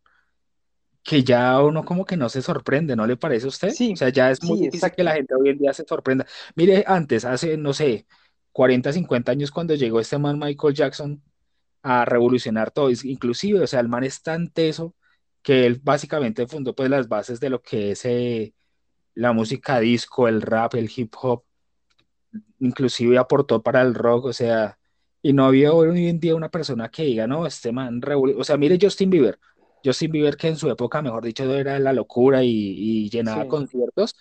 A: que ya uno como que no se sorprende, ¿no le parece a usted? O
B: sí,
A: sea, ya es muy
B: sí,
A: difícil que la gente hoy en día se sorprenda. Mire, antes, hace, no sé, 40 50 años cuando llegó este man Michael Jackson a revolucionar todo, inclusive, o sea, el man es tan teso que él básicamente fundó pues las bases de lo que es eh, la música disco, el rap, el hip hop, inclusive aportó para el rock, o sea, y no había hoy en día una persona que diga, no, este man, revolu-". o sea, mire Justin Bieber, Justin Bieber que en su época, mejor dicho, era la locura y, y llenaba
B: Sí,
A: conciertos,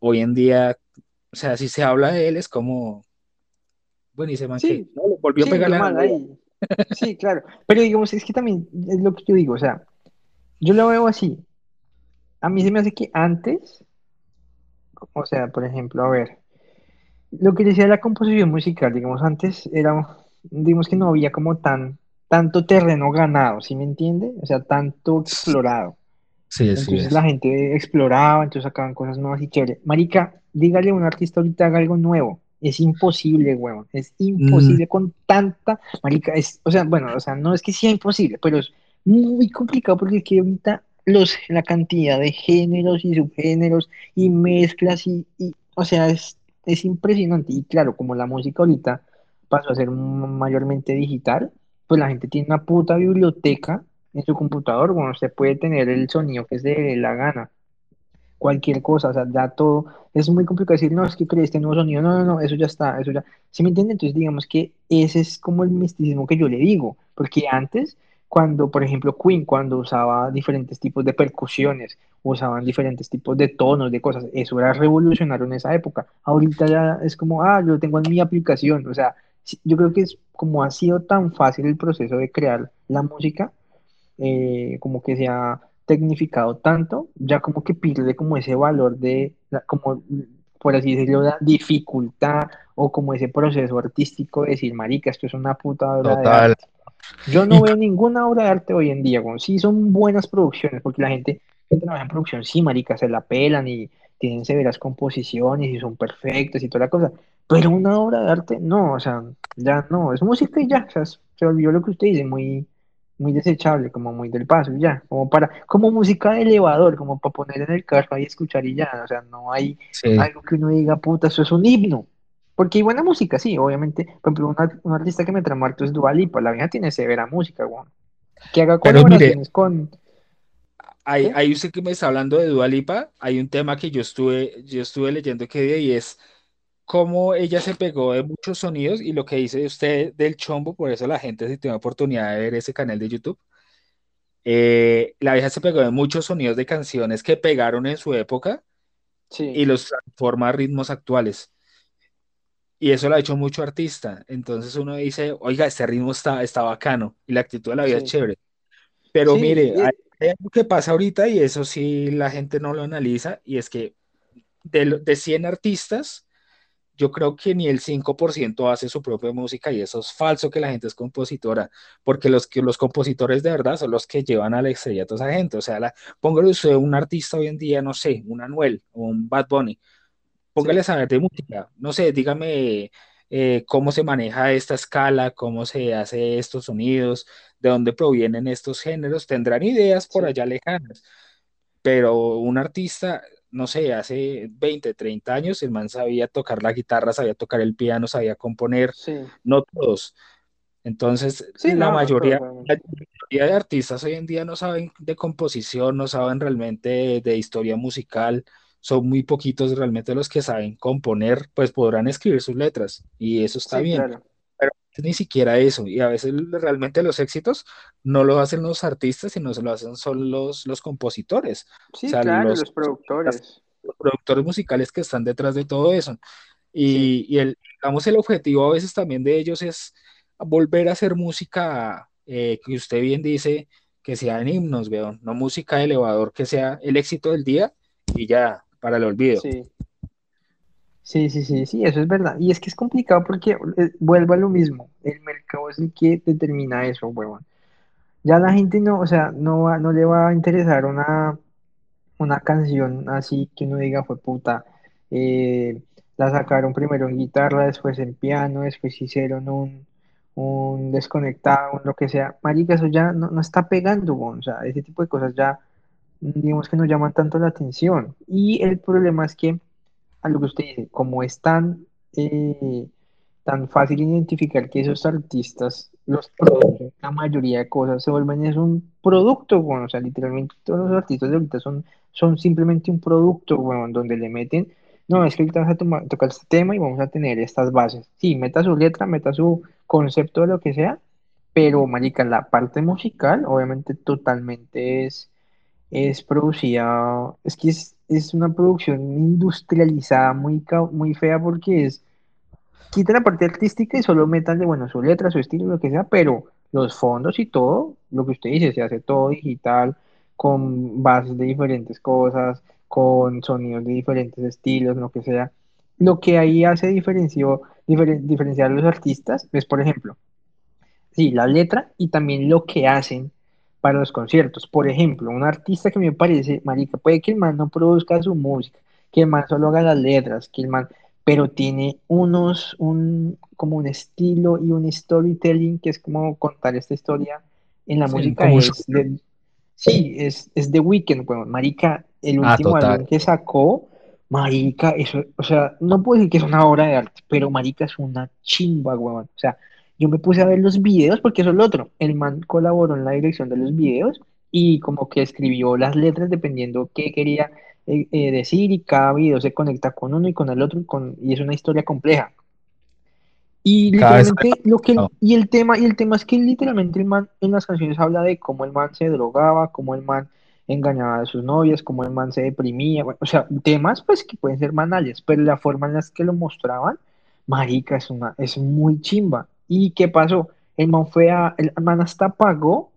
A: hoy en día, o sea, si se habla de él es como, bueno, y ese man que,
B: sí,
A: no, le volvió a
B: sí,
A: pegar la
B: ahí. Sí, claro. Pero digamos, es que también es lo que yo digo, o sea, yo lo veo así. A mí se me hace que antes, o sea, por ejemplo, a ver. Lo que decía la composición musical, digamos, antes era, digamos que no había como tan, tanto terreno ganado, ¿sí me entiende? O sea, tanto explorado.
A: Sí, sí
B: Entonces la gente exploraba, entonces sacaban cosas nuevas y chévere. Marica, dígale a un artista ahorita haga algo nuevo. Es imposible, weón. Es
A: Mm,
B: imposible con tanta, marica, es, o sea, bueno, o sea, no es que sea imposible, pero es muy complicado porque es que ahorita los, la cantidad de géneros y subgéneros y mezclas y, y, o sea, es, es impresionante. Y claro, como la música ahorita pasó a ser mayormente digital, pues la gente tiene una puta biblioteca en su computador, bueno, usted puede tener el sonido que se dé la gana, cualquier cosa, o sea, ya todo, es muy complicado decir, no, es que creé este nuevo sonido, no, no, no, eso ya está, eso ya, ¿sí me entiende? Entonces, digamos que ese es como el misticismo que yo le digo, porque antes, cuando, por ejemplo, Queen, cuando usaba diferentes tipos de percusiones, usaban diferentes tipos de tonos, de cosas, eso era revolucionario en esa época, ahorita ya es como, ah, yo lo tengo en mi aplicación, o sea, yo creo que es como ha sido tan fácil el proceso de crear la música, eh, como que se ha tecnificado tanto, ya como que pierde como ese valor de, como por así decirlo, la dificultad o como ese proceso artístico de decir, marica, esto es una puta de
A: total.
B: arte. Yo
A: Y
B: no veo ninguna obra de arte hoy en día, como sí son buenas producciones, porque la gente que trabaja en producción, sí, marica, se la pelan y tienen severas composiciones y son perfectas y toda la cosa, pero una obra de arte, no, o sea, ya no, es música y ya, o sea, se olvidó lo que usted dice, muy, muy desechable, como muy del paso y ya, como para, como música de elevador, como para poner en el carro y escuchar y ya, o sea, no hay
A: sí.
B: algo que uno diga, puta, eso es un himno, Porque hay buena música, sí, obviamente. Por ejemplo, una, una artista que me trama harto es Dua Lipa, la vieja tiene severa música, weón. Que haga colaboraciones con...
A: hay, hay usted que me está hablando de Dua Lipa, hay un tema que yo estuve, yo estuve leyendo que día y es cómo ella se pegó de muchos sonidos y lo que dice usted del chombo, por eso la gente si tiene oportunidad de ver ese canal de YouTube, eh, la vieja se pegó de muchos sonidos de canciones que pegaron en su época y
B: Sí,
A: los transforma a ritmos actuales. Y eso lo ha hecho mucho artista. Entonces uno dice, oiga, este ritmo está, está bacano y la actitud de la vida es chévere. Pero
B: sí,
A: mire,
B: y-
A: hay algo que pasa ahorita y eso sí la gente no lo analiza y es que de, de 100 artistas, yo creo que ni el 5% hace su propia música y eso es falso que la gente es compositora, porque los, que, los compositores de verdad son los que llevan al estrellato a esa gente. O sea, la, póngale usted un artista hoy en día, no sé, un Anuel o un Bad Bunny póngale a
B: sí,
A: saber de música. No sé, dígame eh, cómo se maneja esta escala, cómo se hace estos sonidos, de dónde provienen estos géneros. Tendrán ideas por
B: sí,
A: allá lejanas, pero un artista, no sé, hace 20, 30 años, el man sabía tocar la guitarra, sabía tocar el piano, sabía componer,
B: sí,
A: no todos. Entonces,
B: sí,
A: la
B: no, no todos,
A: mayoría, la
B: obviamente.
A: mayoría de artistas hoy en día no saben de composición, no saben realmente de, de historia musical, son muy poquitos realmente los que saben componer, pues podrán escribir sus letras y eso está
B: Sí,
A: bien,
B: claro.
A: pero ni siquiera eso, y a veces realmente los éxitos no lo hacen los artistas, sino se lo hacen son los, los compositores, o
B: Sí,
A: sea,
B: claro,
A: los,
B: los productores.
A: los productores musicales que están detrás de todo eso.
B: Sí,
A: Y, y el, digamos, el objetivo a veces también de ellos es volver a hacer música eh, que usted bien dice, que sean himnos, veo, no música de elevador, que sea el éxito del día y ya, para el olvido.
B: sí. Sí, sí, sí, eso es verdad. Y es que es complicado porque eh, vuelvo a lo mismo. El mercado es el que determina eso, huevón. Ya la gente no, o sea, no va, no le va a interesar una, una canción así que uno diga fue puta. eh, la sacaron primero en guitarra, después en piano, después hicieron un, un desconectado, un lo que sea. Marica, eso ya no, no está pegando. O sea, ese tipo de cosas ya, digamos que no llaman tanto la atención. Y el problema es que a lo que usted dice, como es tan, eh, tan fácil identificar que esos artistas los producen, la mayoría de cosas se vuelven es un producto, bueno, o sea, literalmente todos los artistas de ahorita son, son simplemente un producto, bueno, donde le meten, no, es que ahorita vas a tocar este tema y vamos a tener estas bases. Sí, meta su letra, meta su concepto de lo que sea, pero, marica, la parte musical, obviamente, totalmente es es producida, es que es, es una producción industrializada muy, muy fea porque es, quita la parte artística y solo metanle, bueno, su letra, su estilo, lo que sea, pero los fondos y todo, lo que usted dice, se hace todo digital, con bases de diferentes cosas, con sonidos de diferentes estilos, lo que sea. Lo que ahí hace diferencio, diferen- diferenciar a los artistas es, por ejemplo, Sí, la letra y también lo que hacen para los conciertos. Por ejemplo, un artista que me parece, marica, puede que el man no produzca su música, que el man solo haga las letras, que el man, pero tiene unos, un, como un estilo y un storytelling que es como contar esta historia en la
A: Sí,
B: música es de, sí, es, es The Weeknd, bueno, marica, el
A: Ah,
B: último
A: total.
B: álbum que sacó, marica, eso, o sea, no puedo decir que es una obra de arte, pero marica es una chimba, weón, o sea, yo me puse a ver los videos porque eso es lo otro. El man colaboró en la dirección de los videos y como que escribió las letras dependiendo qué quería eh, eh, decir y cada video se conecta con uno y con el otro y, con, y es una historia compleja. Y literalmente lo que el- y el tema y el tema es que literalmente el man en las canciones habla de cómo el man se drogaba, cómo el man engañaba a sus novias, cómo el man se deprimía, bueno, o sea, temas pues que pueden ser banales, pero la forma en la que lo mostraban, marica, es una es muy chimba. ¿Y qué pasó? El man fue a el man hasta pagó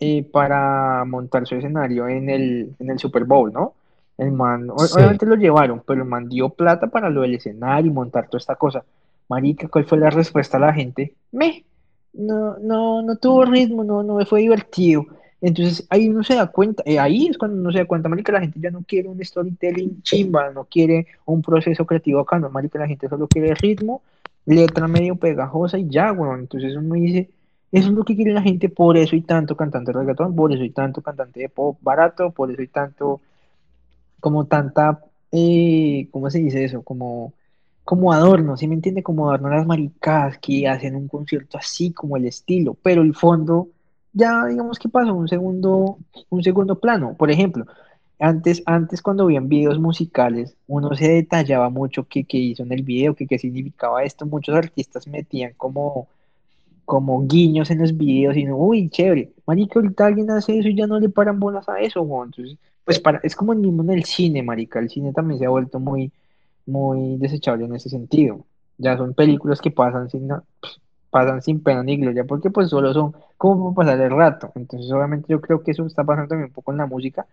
B: eh, para montar su escenario en el, en el Super Bowl, ¿no? El man,
A: Sí.
B: obviamente lo llevaron, pero el man dio plata para lo del escenario y montar toda esta cosa. Marica, ¿cuál fue la respuesta a la gente? Me, no, no, no tuvo ritmo, no, no fue divertido. Entonces ahí uno se da cuenta, eh, ahí es cuando uno se da cuenta, marica, la gente ya no quiere un storytelling chimba, no quiere un proceso creativo acá, no, marica, la gente solo quiere ritmo, letra medio pegajosa y ya, weón. Entonces uno dice, eso es lo que quiere la gente, por eso hay tanto cantante de reggaetón, por eso hay tanto cantante de pop barato, por eso hay tanto, como tanta, eh, ¿cómo se dice eso? Como como adorno, ¿sí me entiende? Como adorno las maricadas que hacen un concierto así como el estilo, pero el fondo ya digamos que pasó un segundo, un segundo plano. Por ejemplo, antes, antes cuando veían videos musicales, uno se detallaba mucho qué, qué hizo en el video, qué, qué significaba esto. Muchos artistas metían como, como guiños en los videos y no, uy, chévere. Marica, ahorita alguien hace eso y ya no le paran bolas a eso. Entonces, pues para, es como el mismo en el cine, marica. El cine también se ha vuelto muy, muy desechable en ese sentido. Ya son películas que pasan sin, pues, pasan sin pena ni gloria, porque pues solo son como pasar el rato. Entonces, obviamente yo creo que eso está pasando también un poco en la música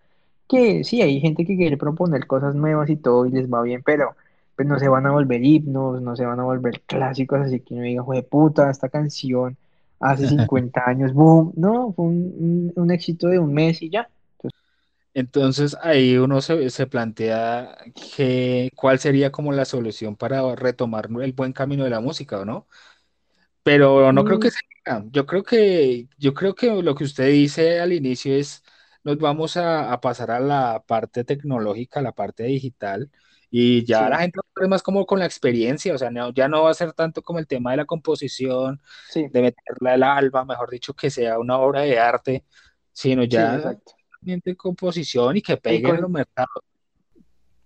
B: que sí, hay gente que quiere proponer cosas nuevas y todo y les va bien, pero pues no se van a volver himnos, no se van a volver clásicos, así que uno diga, de puta, esta canción hace 50 años, boom, no, fue un, un- un éxito de un mes y ya.
A: Entonces ahí uno se, se plantea que, cuál sería como la solución para retomar el buen camino de la música, ¿o no? Pero no creo
B: Mm,
A: que sea. Yo creo que, yo creo que lo que usted dice al inicio es, nos vamos a, a pasar a la parte tecnológica, a la parte digital, y ya la
B: sí,
A: gente es más como con la experiencia, o sea, no- ya no va a ser tanto como el tema de la composición,
B: sí,
A: de meterla al alma, mejor dicho, que sea una obra de arte, sino
B: sí,
A: ya de composición y que pegue en los mercados.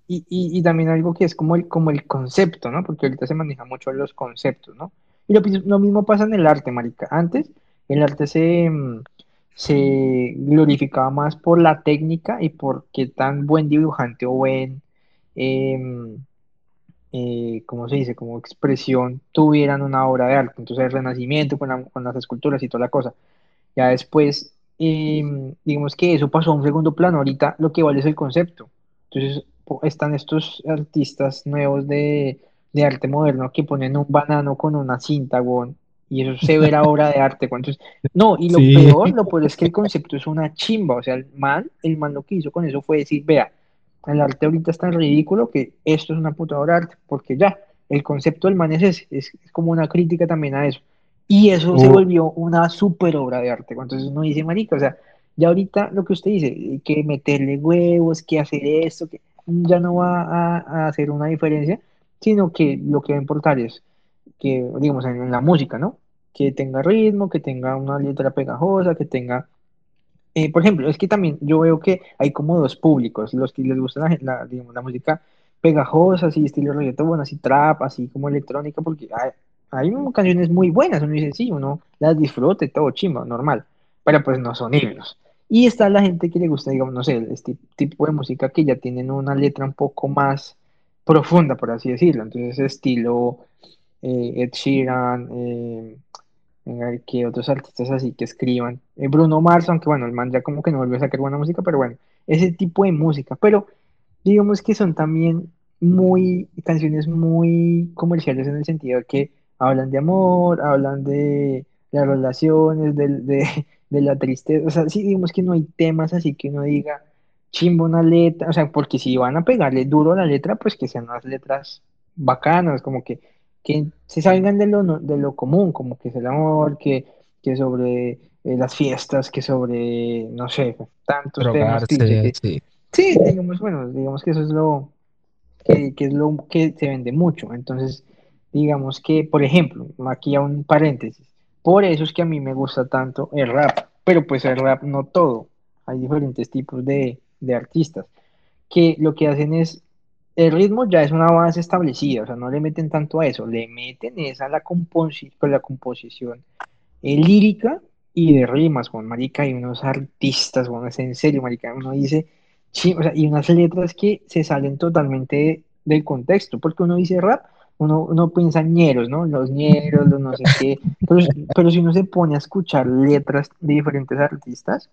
B: y, y, y también algo que es como el, como el concepto, ¿no? Porque ahorita se maneja mucho los conceptos, ¿no? Y lo mismo pasa en el arte, marica. Antes el arte se, mm, se glorificaba más por la técnica y por qué tan buen dibujante o buen, em, eh, ¿cómo se dice? Como expresión tuvieran una obra de arte. Entonces el Renacimiento con, la- con las esculturas y toda la cosa. Ya después, em, digamos que eso pasó a un segundo plano. Ahorita lo que vale es el concepto. Entonces están estos artistas nuevos de, de arte moderno que ponen un banano con una cinta, y eso se ve la obra de arte. Entonces, no, y lo
A: Sí.
B: peor, lo peor es que el concepto es una chimba. O sea, el man, el man lo que hizo con eso fue decir, vea, el arte ahorita es tan ridículo que esto es una puta obra de arte, porque ya, el concepto del man es ese, es, es como una crítica también a eso. Y eso se
A: Uh,
B: volvió una super obra de arte. Entonces uno dice, marica, o sea, ya ahorita lo que usted dice, que meterle huevos, que hacer esto, que ya no va a, a hacer una diferencia, sino que lo que va a importar es que, digamos, en, en la música, ¿no? Que tenga ritmo, que tenga una letra pegajosa, que tenga eh, por ejemplo, es que también yo veo que hay como dos públicos, los que les gusta la, la, digamos, la música pegajosa, así estilo reggaetón, así trap, así como electrónica, porque hay, hay canciones muy buenas, uno dice, sí, uno las disfruta y todo chimba, normal, pero pues no son himnos. Y está la gente que le gusta, digamos, no sé, este tipo de música que ya tienen una letra un poco más profunda, por así decirlo, entonces estilo eh, Ed Sheeran, eh, Venga, que otros artistas así que escriban. Eh, Bruno Mars, aunque bueno, el man ya como que no volvió a sacar buena música, pero bueno, ese tipo de música. Pero digamos que son también muy, canciones muy comerciales en el sentido de que hablan de amor, hablan de las relaciones, de, de la tristeza. O sea, sí, digamos que no hay temas así que uno diga chimbo una letra, o sea, porque si van a pegarle duro a la letra, pues que sean unas letras bacanas, como que que se salgan de lo, de lo común, como que es el amor, que, que sobre eh, las fiestas, que sobre, no sé, tantos temas
A: drogarse,
B: que,
A: sí.
B: sí, digamos, bueno, digamos que eso es lo que, que es lo que se vende mucho. Entonces, digamos que, por ejemplo, aquí a un paréntesis, por eso es que a mí me gusta tanto el rap, pero pues el rap no todo, hay diferentes tipos de, de artistas que lo que hacen es, el ritmo ya es una base establecida, o sea, no le meten tanto a eso, le meten es a la, composi con la composición eh, lírica y de rimas, con marica, y unos artistas, bueno, es en serio, marica, uno dice, sí, o sea, y unas letras que se salen totalmente del contexto, porque uno dice rap, uno, uno piensa en ñeros, ¿no? Los ñeros, los no sé qué, pero, pero si uno se pone a escuchar letras de diferentes artistas,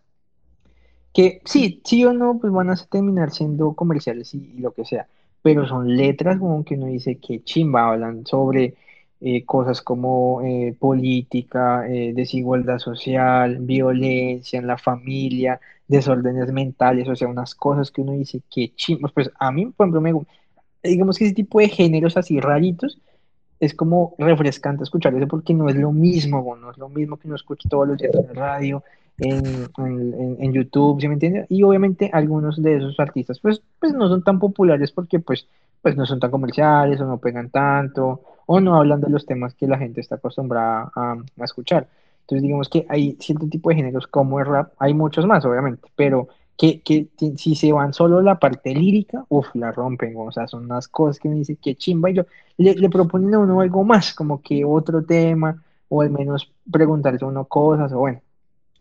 B: que sí, sí o no, pues van a terminar siendo comerciales y, y lo que sea, pero son letras como que uno dice que chimba, hablan sobre eh, cosas como eh, política, eh, desigualdad social, violencia en la familia, desórdenes mentales, o sea, unas cosas que uno dice que chimba, pues a mí, por ejemplo, me, digamos que ese tipo de géneros así raritos, es como refrescante escuchar eso porque no es lo mismo, no es lo mismo que uno escucha todos los días en la radio, en, en, YouTube, ¿sí me entiendes? Y obviamente algunos de esos artistas pues, pues no son tan populares porque pues pues no son tan comerciales o no pegan tanto o no hablan de los temas que la gente está acostumbrada a, a escuchar. Entonces digamos que hay cierto tipo de géneros como el rap, hay muchos más obviamente, pero que, que si se van solo la parte lírica, uff, la rompen, o sea, son unas cosas que me dicen que chimba y yo, le, le proponen a uno algo más, como que otro tema, o al menos preguntarse a uno cosas, o bueno,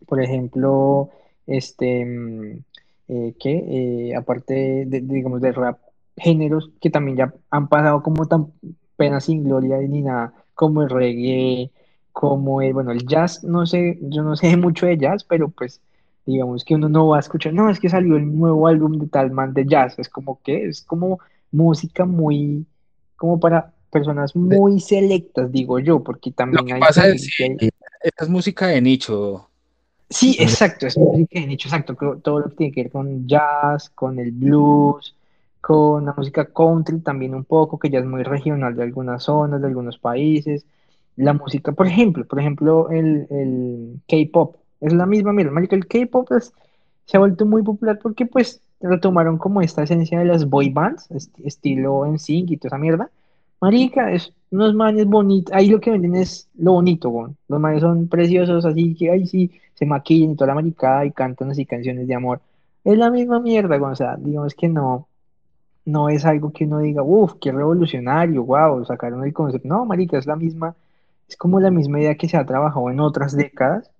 B: por ejemplo, este, mm, eh, que eh, aparte de, de, digamos, de rap, géneros que también ya han pasado como tan pena sin gloria ni nada, como el reggae, como el, bueno, el jazz, no sé, yo no sé mucho de jazz, pero pues digamos que uno no va a escuchar, no, es que salió el nuevo álbum de tal man de jazz, es como que es como música muy, como para personas muy selectas, digo yo, porque
A: lo
B: también
A: que
B: hay
A: pasa es que esta es música de nicho.
B: Sí, exacto, es música de nicho, exacto, todo lo que tiene que ver con jazz, con el blues, con la música country también un poco, que ya es muy regional de algunas zonas, de algunos países. La música, por ejemplo, por ejemplo, el, el K-pop, es la misma, mira, marica, el K-pop es- se ha vuelto muy popular porque pues retomaron como esta esencia de las boy bands, est- estilo NSYNC y toda esa mierda. Marica, es unos manes bonitos, ahí lo que venden es lo bonito, weón. Los manes son preciosos, así que, ay, sí se maquillan y toda la maricada y cantan así canciones de amor. Es la misma mierda, o sea, digamos que no, no es algo que uno diga, uff, qué revolucionario, wow, sacaron el concepto. No, marica, es la misma, es como la misma idea que se ha trabajado en otras décadas,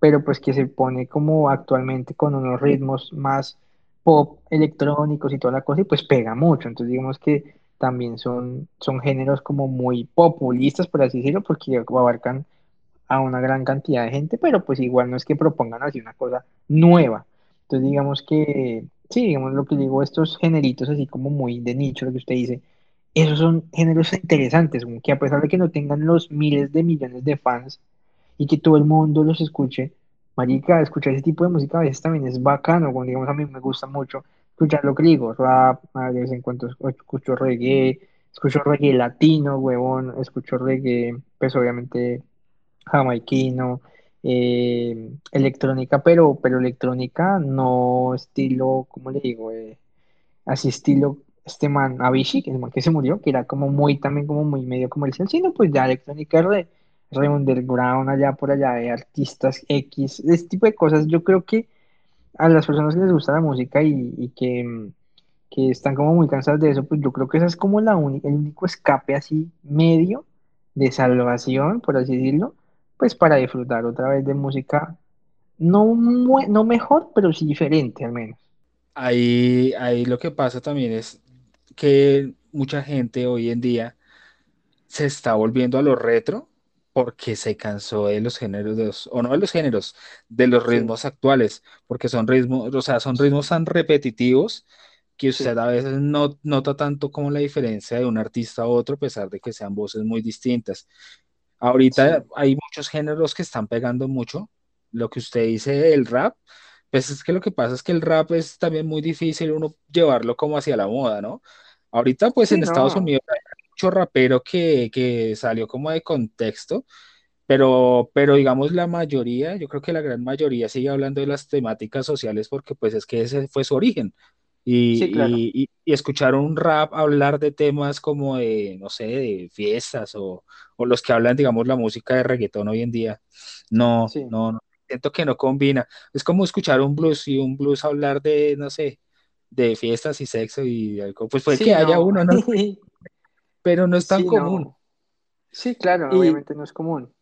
B: pero pues que se pone como actualmente con unos ritmos más pop, electrónicos y toda la cosa, y pues pega mucho. Entonces digamos que también son, son géneros como muy populistas, por así decirlo, porque abarcan a una gran cantidad de gente, pero pues igual no es que propongan así una cosa nueva. Entonces digamos que, sí, digamos lo que digo, estos generitos así como muy de nicho, lo que usted dice, esos son géneros interesantes, que a pesar de que no tengan los miles de millones de fans y que todo el mundo los escuche, marica, escuchar ese tipo de música a veces también es bacano, como digamos a mí me gusta mucho escuchar lo que digo, rap, a vez en cuando escucho reggae, escucho reggae latino, huevón, escucho reggae, pues obviamente jamaiquino, eh, electrónica, pero, pero electrónica no estilo, ¿cómo le digo? Eh, así estilo este man Avicii, el man que se murió, que era como muy, también como muy medio comercial, sino pues ya electrónica re, re underground allá por allá de artistas X, este tipo de cosas, yo creo que a las personas que les gusta la música y, y que, que están como muy cansadas de eso, pues yo creo que esa es como la uni- el único escape así medio de salvación, por así decirlo, pues para disfrutar otra vez de música, no, no mejor, pero sí diferente al menos.
A: Ahí, ahí lo que pasa también es que mucha gente hoy en día se está volviendo a lo retro porque se cansó de los géneros, de los- o no de los géneros, de los
B: Sí,
A: ritmos actuales, porque son ritmos, o sea, son ritmos tan repetitivos que usted
B: sí,
A: a veces no nota tanto como la diferencia de un artista a otro, a pesar de que sean voces muy distintas. Ahorita
B: sí,
A: hay muchos géneros que están pegando mucho. Lo que usted dice del rap, pues es que lo que pasa es que el rap es también muy difícil uno llevarlo como hacia la moda, ¿no? Ahorita pues
B: sí,
A: en Estados
B: no,
A: Unidos hay mucho rapero que, que salió como de contexto, pero, pero digamos la mayoría, yo creo que la gran mayoría sigue hablando de las temáticas sociales porque pues es que ese fue su origen.
B: sí, claro,
A: Y, y, escuchar un rap hablar de temas como de, no sé, de fiestas o, o los que hablan, digamos, la música de reggaetón hoy en día, no,
B: sí,
A: no, no, siento que no combina. Es como escuchar un blues y un blues hablar de, no sé, de fiestas y sexo y algo, pues puede que haya
B: no,
A: uno, ¿no? Pero no es tan
B: sí,
A: común.
B: no, sí, claro,
A: Y,
B: obviamente no es común,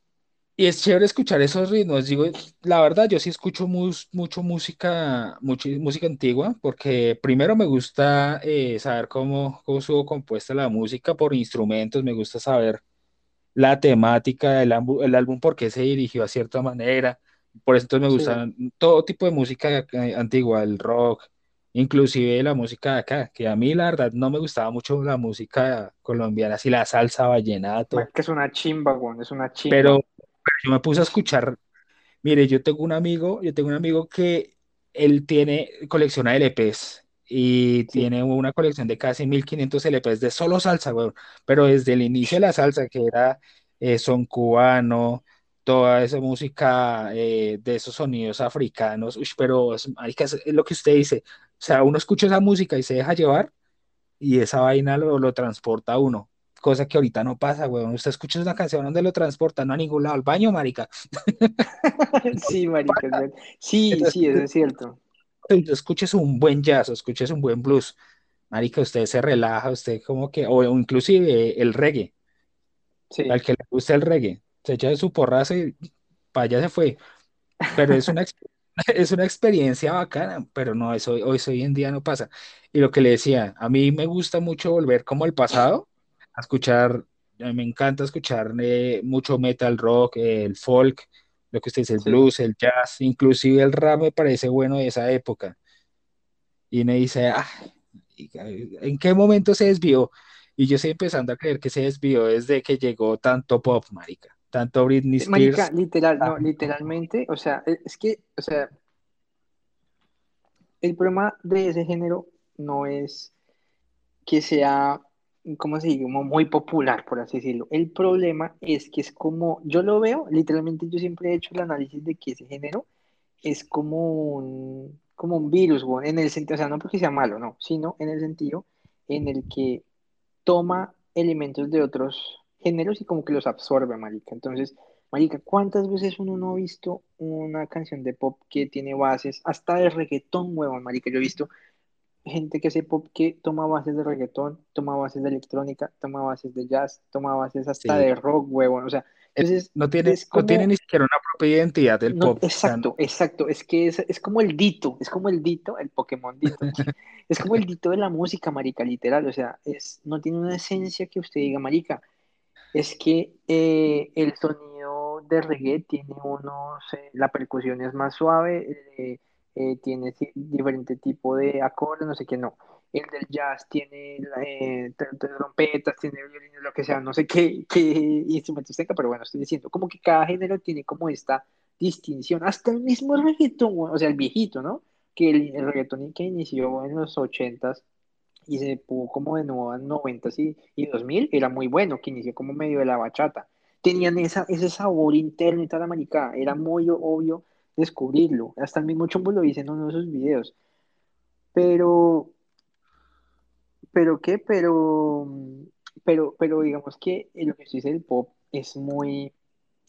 A: y es chévere escuchar esos ritmos. Digo, la verdad, yo sí escucho mus- mucho música, mucha música antigua, porque primero me gusta eh, saber cómo, cómo estuvo compuesta la música por instrumentos, me gusta saber la temática del álbum, el álbum por qué se dirigió a cierta manera. Por eso entonces me
B: sí,
A: gusta todo tipo de música eh, antigua, el rock, inclusive la música de acá, que a mí la verdad no me gustaba mucho la música colombiana, así la salsa, vallenato,
B: que es una chimba, weón, es una
A: pero
B: chimba,
A: yo me puse a escuchar, mire, yo tengo un amigo, yo tengo un amigo que él tiene, colecciona LPs y
B: sí,
A: tiene una colección de casi 1500 LPs de solo salsa, weón, pero desde el inicio de la salsa, que era eh, son cubano, toda esa música eh, de esos sonidos africanos, uy, pero es, es lo que usted dice, o sea, uno escucha esa música y se deja llevar y esa vaina lo, lo transporta a uno. Cosa que ahorita no pasa, weón. Usted escucha una canción donde lo transporta, no a ningún lado, al baño, marica.
B: Sí, marica. Sí, sí, eso es cierto.
A: Escuches un buen jazz, escuches un buen blues, marica, usted se relaja, usted como que, o inclusive el reggae, al
B: Sí.
A: que le gusta el reggae, se echa su porrazo y para allá se fue. Pero es una, es una experiencia bacana, pero no, eso hoy, hoy en día no pasa. Y lo que le decía, a mí me gusta mucho volver como al pasado, a escuchar, a mí me encanta escuchar eh, mucho metal rock, eh, el folk, lo que usted dice, el
B: Sí.
A: blues, el jazz, inclusive el rap me parece bueno de esa época. Y me dice, ah, ¿en qué momento se desvió? Y yo estoy empezando a creer que se desvió desde que llegó tanto pop, marica, tanto Britney
B: Marica,
A: Spears.
B: literal, no,
A: tanto-
B: literalmente, o sea, e- es que, o sea, el problema de ese género no es que sea, ¿cómo se dice? Como muy popular, por así decirlo. El problema es que es como, yo lo veo, literalmente yo siempre he hecho el análisis de que ese género es como un, como un virus, weón, en el sentido, o sea, no porque sea malo, no, sino en el sentido en el que toma elementos de otros géneros y como que los absorbe, marica. Entonces, marica, ¿cuántas veces uno no ha visto una canción de pop que tiene bases, hasta de reggaetón, huevón, marica? Yo he visto gente que hace pop que toma bases de reggaetón, toma bases de electrónica, toma bases de jazz, toma bases hasta
A: Sí,
B: de rock, huevón. O sea, entonces
A: no tiene,
B: es
A: no tiene
B: como
A: ni siquiera una propia identidad del
B: no,
A: pop.
B: Exacto, exacto. Es que es, es como el Dito, es como el Dito, el Pokémon Dito. Es como el Dito de la música, marica, literal. O sea, es, no tiene una esencia que usted diga, marica. Es que eh, el sonido de reggae tiene unos, eh, la percusión es más suave, eh, eh, tiene diferente tipo de acordes, no sé qué, no. El del jazz tiene eh, tr- tr- trompetas, tiene violines, lo que sea, no sé qué, qué instrumentos tenga, pero bueno, estoy diciendo, como que cada género tiene como esta distinción, hasta el mismo reggaetón, o sea, el viejito, ¿no? Que el, el reggaetón que inició en los ochentas y se pudo como de nuevo en 90 y, y 2000 era muy bueno, que inició como medio de la bachata. Tenían esa, ese sabor interno y tal, era muy obvio descubrirlo. Hasta el mismo Chombo lo dice en uno de sus videos. Pero, pero qué, pero, pero, pero digamos que lo que se dice del pop es muy,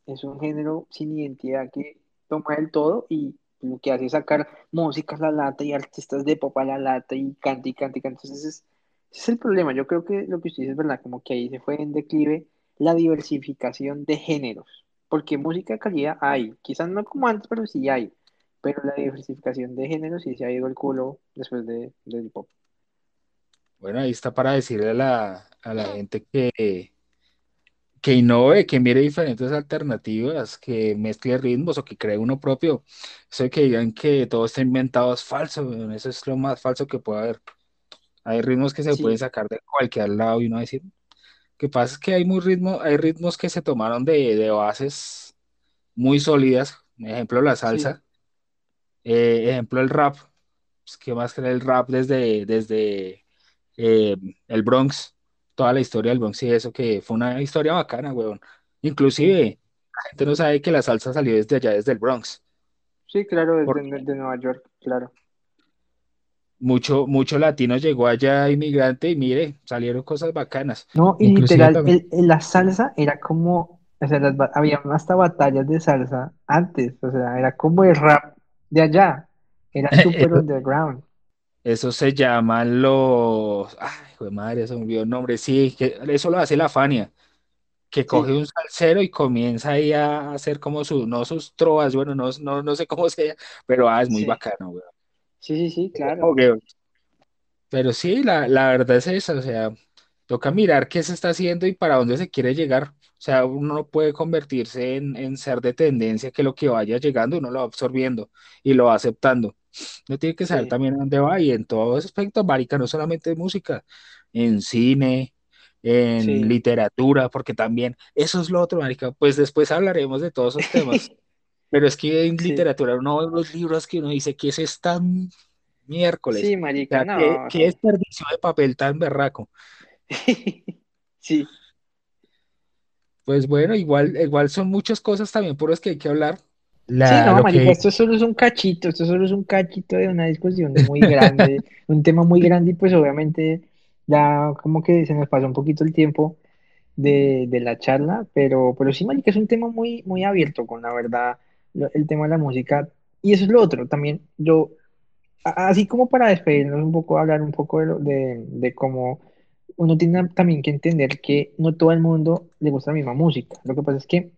B: es un género sin identidad que toma el todo y lo que hace es sacar música a la lata y artistas de pop a la lata y canta y canta y canta. Entonces, es- ese es el problema. Yo creo que lo que usted dice es verdad, como que ahí se fue en declive la diversificación de géneros, porque música de calidad hay, quizás no como antes, pero sí hay. Pero la diversificación de géneros sí se ha ido el culo después de, del pop.
A: bueno, ahí está para decirle a la, a la gente que, que innove, que mire diferentes alternativas, que mezcle ritmos o que cree uno propio. Eso de que digan que todo está inventado es falso, weón, eso es lo más falso que puede haber. Hay ritmos que se pueden sacar de cualquier lado y uno decir, que pasa es que hay muy ritmo, hay ritmos que se tomaron de, de bases muy sólidas, ejemplo la
B: sí,
A: salsa, eh, ejemplo el rap, pues, ¿qué más que el rap desde, desde eh, el Bronx, toda la historia del Bronx y eso, que fue una historia bacana, weón. Inclusive, la gente no sabe que la salsa salió desde allá, desde el Bronx,
B: Sí, claro, desde
A: porque
B: de, Nueva York, claro.
A: mucho, mucho latino llegó allá inmigrante y mire, salieron cosas bacanas.
B: No, y
A: Inclusive
B: literal,
A: también,
B: el, el- la salsa era como, o sea, las había hasta batallas de salsa antes, o sea, era como el rap de allá, era súper underground.
A: Eso se llaman los. Ay, hijo de madre, se me olvidó el nombre. Sí, que eso lo hace la Fania, que coge
B: Sí,
A: un salsero y comienza ahí a hacer como sus, no sus trovas, bueno, no, no, no sé cómo sea, pero ah, es muy
B: sí,
A: bacano, güey.
B: sí, sí, sí, claro.
A: Pero sí, la, la verdad es esa, o sea, toca mirar qué se está haciendo y para dónde se quiere llegar. O sea, uno no puede convertirse en, en ser de tendencia que lo que vaya llegando uno lo va absorbiendo y lo va aceptando. Uno tiene que saber
B: Sí,
A: también dónde va y en todo ese aspecto, marica, no solamente en música, en cine, en
B: sí.
A: literatura, porque también eso es lo otro, marica. Pues después hablaremos de todos esos temas. Pero es que en
B: Sí,
A: literatura uno ve los libros que uno dice que es esta miércoles.
B: sí,
A: O
B: marica,
A: sea, qué,
B: no,
A: qué
B: sí.
A: desperdicio de papel tan berraco.
B: Sí,
A: Pues bueno, igual, igual son muchas cosas también por las que hay que hablar.
B: Sí,
A: La,
B: no,
A: lo
B: marica,
A: que
B: esto solo es un cachito, esto solo es un cachito de una discusión muy grande, un tema muy grande y pues obviamente ya como que se nos pasó un poquito el tiempo de, de la charla, pero, pero sí, marica, es un tema muy, muy abierto con la verdad, el tema de la música. Y eso es lo otro, también yo, así como para despedirnos un poco, hablar un poco de, lo- de, de cómo uno tiene también que entender que no todo el mundo le gusta la misma música. Lo que pasa es que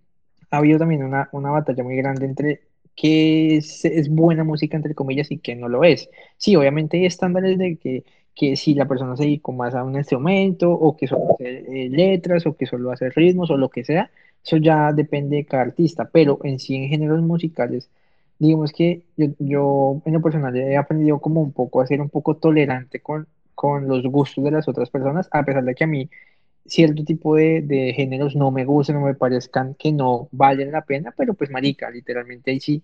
B: ha habido también una, una batalla muy grande entre qué es, buena música, entre comillas, y qué no lo es. Sí, obviamente hay estándares de que, que si la persona se dedica más a un instrumento, o que solo hace eh, letras, o que solo hace ritmos, o lo que sea, eso ya depende de cada artista, pero en sí, en géneros musicales, digamos que yo, yo en lo personal he aprendido como un poco a ser un poco tolerante con, con los gustos de las otras personas, a pesar de que a mí cierto tipo de, de géneros no me gusten, no me parezcan que no valen la pena, pero pues marica, literalmente ahí sí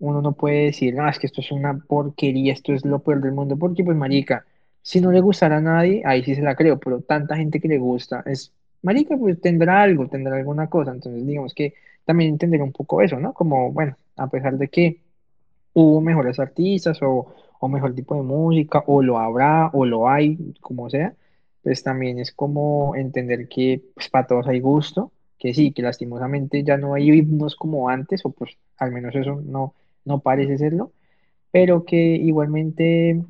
B: uno no puede decir, no, es que esto es una porquería, esto es lo peor del mundo, porque pues marica, si no le gustara a nadie, ahí sí se la creo, pero tanta gente que le gusta, es, marica, pues tendrá algo, tendrá alguna cosa, entonces digamos que también entender un poco eso, ¿no? Como, bueno, a pesar de que hubo mejores artistas o, o mejor tipo de música, o lo habrá, o lo hay, como sea, pues también es como entender que pues, para todos hay gusto, que sí, que lastimosamente ya no hay himnos como antes, o pues al menos eso no, no parece serlo, pero que igualmente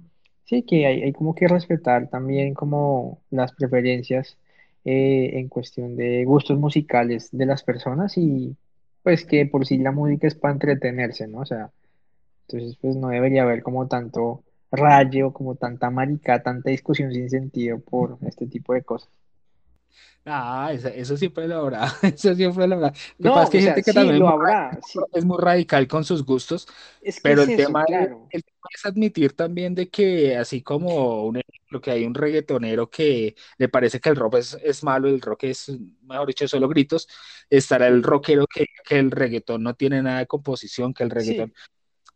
B: sí, que hay, hay como que respetar también como las preferencias eh, en cuestión de gustos musicales de las personas y pues que por sí la música es para entretenerse, ¿no? O sea, entonces, pues no debería haber como tanto rayo, como tanta marica, tanta discusión sin sentido por este tipo de cosas.
A: Ah, eso, eso siempre lo habrá, eso siempre lo habrá. Lo pasa
B: No,
A: es que
B: o
A: hay
B: sea,
A: gente que
B: sí,
A: también es
B: lo
A: muy,
B: sí.
A: radical con sus gustos,
B: Es que
A: pero
B: es
A: el
B: eso,
A: tema es, el tema es admitir también de que así como un ejemplo que hay un reggaetonero que le parece que el rock es, es malo, el rock es, mejor dicho, solo gritos, estará el rockero que, que el reggaetón no tiene nada de composición, que el reggaetón
B: sí,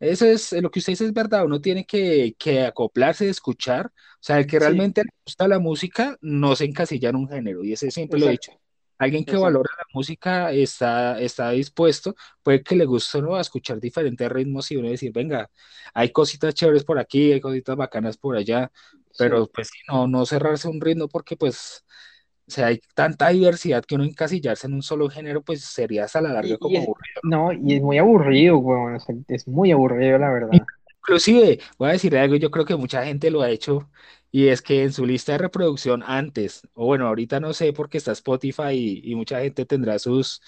A: Eso es, lo que usted dice es verdad, uno tiene que, que acoplarse, escuchar, o sea, el que
B: sí,
A: realmente le gusta la música no se encasilla en un género, y ese siempre lo he dicho.
B: exacto,
A: Alguien que valora
B: exacto.
A: la música está, está dispuesto, puede que le guste o no a escuchar diferentes ritmos y uno decir, venga, hay cositas chéveres por aquí, hay cositas bacanas por allá, pero
B: Sí.
A: pues sí, no, no cerrarse un ritmo porque pues, o sea, hay tanta diversidad que uno encasillarse en un solo género, pues sería hasta la larga
B: Y, y
A: como
B: es,
A: aburrido.
B: no, y es muy aburrido, weón, o sea, es muy aburrido, la verdad.
A: Inclusive, voy a decir algo, yo creo que mucha gente lo ha hecho, y es que en su lista de reproducción antes, o bueno, ahorita no sé porque está Spotify y, y mucha gente tendrá sus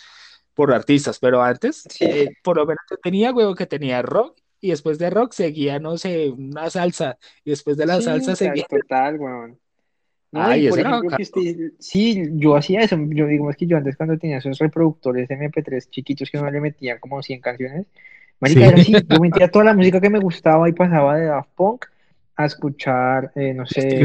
A: por artistas, pero antes,
B: Sí,
A: eh, por lo menos yo tenía, huevo, que tenía rock, y después de rock seguía, no sé, una salsa, y después de la
B: sí,
A: salsa seguía,
B: tal, total, weón. No,
A: ay,
B: por ejemplo que usted, sí, yo hacía eso, yo digo, es que yo antes cuando tenía esos reproductores MP3 chiquitos que uno le metía como 100 canciones, marica,
A: Sí.
B: era así, yo metía toda la música que me gustaba y pasaba de Daft Punk a escuchar, eh, no sé,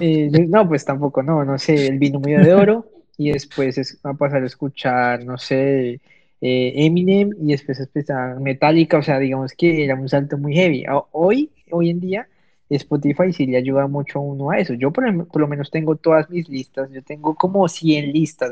B: eh, no, pues tampoco, no, no sé, el binomio de oro y después es, a pasar a escuchar, no sé, eh, Eminem y después empezar Metallica, o sea, digamos que era un salto muy heavy. A- Hoy, hoy en día, Spotify sí le ayuda mucho a uno a eso. Yo por, por lo menos tengo todas mis listas, yo tengo como 100 listas,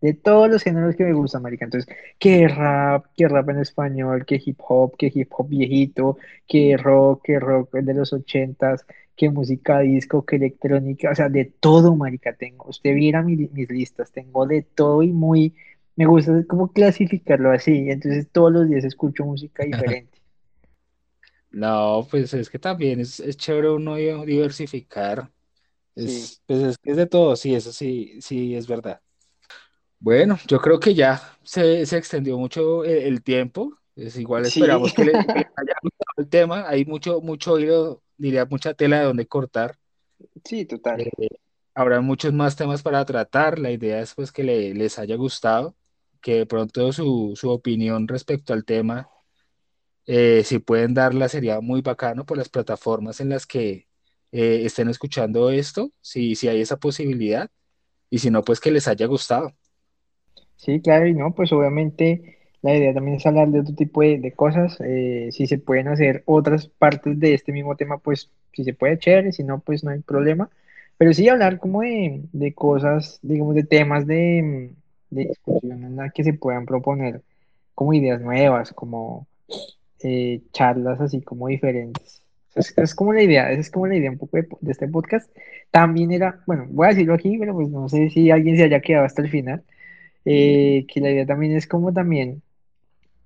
B: de todos los géneros que me gustan, marica. Entonces, que rap, que rap en español, que hip hop, que hip hop viejito, que rock, que rock de los ochentas que música disco, que electrónica, o sea, de todo, marica, tengo. Usted viera mi- mis listas, tengo de todo y muy, me gusta como clasificarlo así, entonces todos los días escucho música diferente.
A: No, pues es que también es, es chévere uno di- diversificar,
B: Sí,
A: es, pues es que es de todo, sí, eso sí, sí es verdad. Bueno, yo creo que ya se, se extendió mucho el, el tiempo. Es igual
B: sí,
A: esperamos que, le- que les haya gustado el tema. Hay mucho, mucho hilo, diría mucha tela de donde cortar.
B: sí, total.
A: Eh, habrá muchos más temas para tratar. La idea es pues que le- les haya gustado, que de pronto su, su opinión respecto al tema, eh, si pueden darla, sería muy bacano por las plataformas en las que eh, estén escuchando esto, si, si hay esa posibilidad. Y si no, pues que les haya gustado.
B: Sí, claro, y no, pues obviamente la idea también es hablar de otro tipo de, cosas. eh, si se pueden hacer otras partes de este mismo tema, pues si se puede, chévere, si no, pues no hay problema. Pero sí hablar como de, de cosas, digamos, de temas de, de discusión en la que se puedan proponer como ideas nuevas, como eh, charlas así como diferentes. Es, es como la idea, es como la idea un poco de, de este podcast. También era, bueno, voy a decirlo aquí, pero pues no sé si alguien se haya quedado hasta el final, eh, que la idea también es como también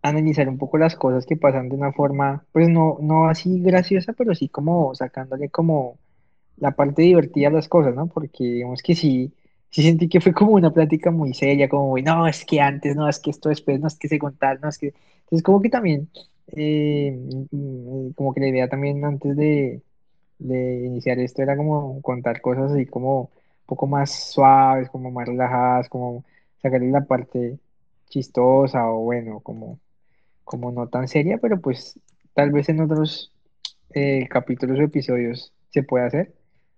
B: analizar un poco las cosas que pasan de una forma, pues no, no así graciosa, pero sí como sacándole como la parte divertida a las cosas, ¿no? Porque digamos que sí, sí sentí que fue como una plática muy seria, como, no, es que antes, no, es que esto después, no, es que se contar, no, es que... Entonces como que también, eh, mm, como que la idea también antes de, de iniciar esto era como contar cosas así como un poco más suaves, como más relajadas, como sacarle la parte chistosa o bueno, como como no tan seria, pero pues tal vez en otros eh, capítulos o episodios se puede hacer.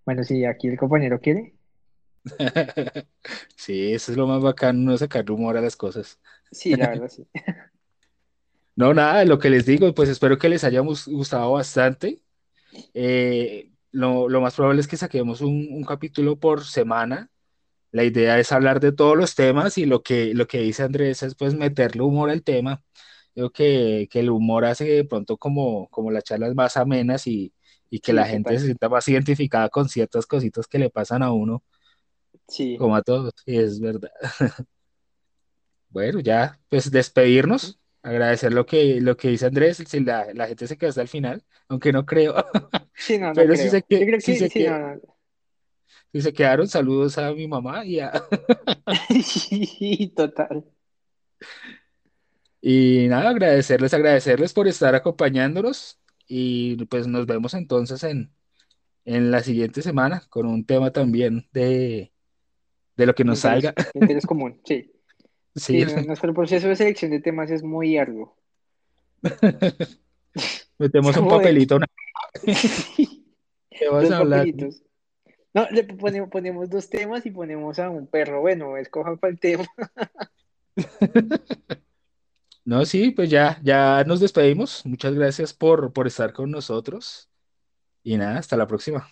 B: Bueno, si aquí el compañero quiere.
A: Sí, eso es lo más bacano, no sacar humor a las cosas.
B: Sí, la verdad, sí.
A: No, nada, lo que les digo, pues espero que les haya gustado bastante. Eh, lo, lo más probable es que saquemos un, un capítulo por semana. La idea es hablar de todos los temas y lo que, lo que dice Andrés es pues meterle humor al tema. Creo que, que el humor hace de pronto como, como las charlas más amenas y, y que
B: Sí,
A: la gente se sienta más identificada con ciertas cositas que le pasan a uno,
B: Sí,
A: como a todos. Y es verdad. Bueno, ya, pues despedirnos, agradecer lo que, lo que dice Andrés, si la, la gente se quedó hasta el final, aunque no creo,
B: sí, no, no
A: pero si se,
B: creo. Yo
A: que,
B: creo
A: si
B: que
A: se,
B: sí, no, no.
A: si se quedaron, saludos a mi mamá y a...
B: Sí, total.
A: Y nada, agradecerles, agradecerles por estar acompañándonos y pues nos vemos entonces en, en la siguiente semana con un tema también de, de lo que nos salga.
B: interés común, sí.
A: Sí,
B: nuestro proceso de selección de temas es muy arduo. Es
A: metemos un
B: de...
A: papelito, ¿qué vas
B: Dos
A: a hablar?
B: papelitos. No, le ponemos, ponemos dos temas y ponemos a un perro. Bueno, escojan cuál tema.
A: No, sí, pues ya, ya nos despedimos. Muchas gracias por, por estar con nosotros y nada, hasta la próxima.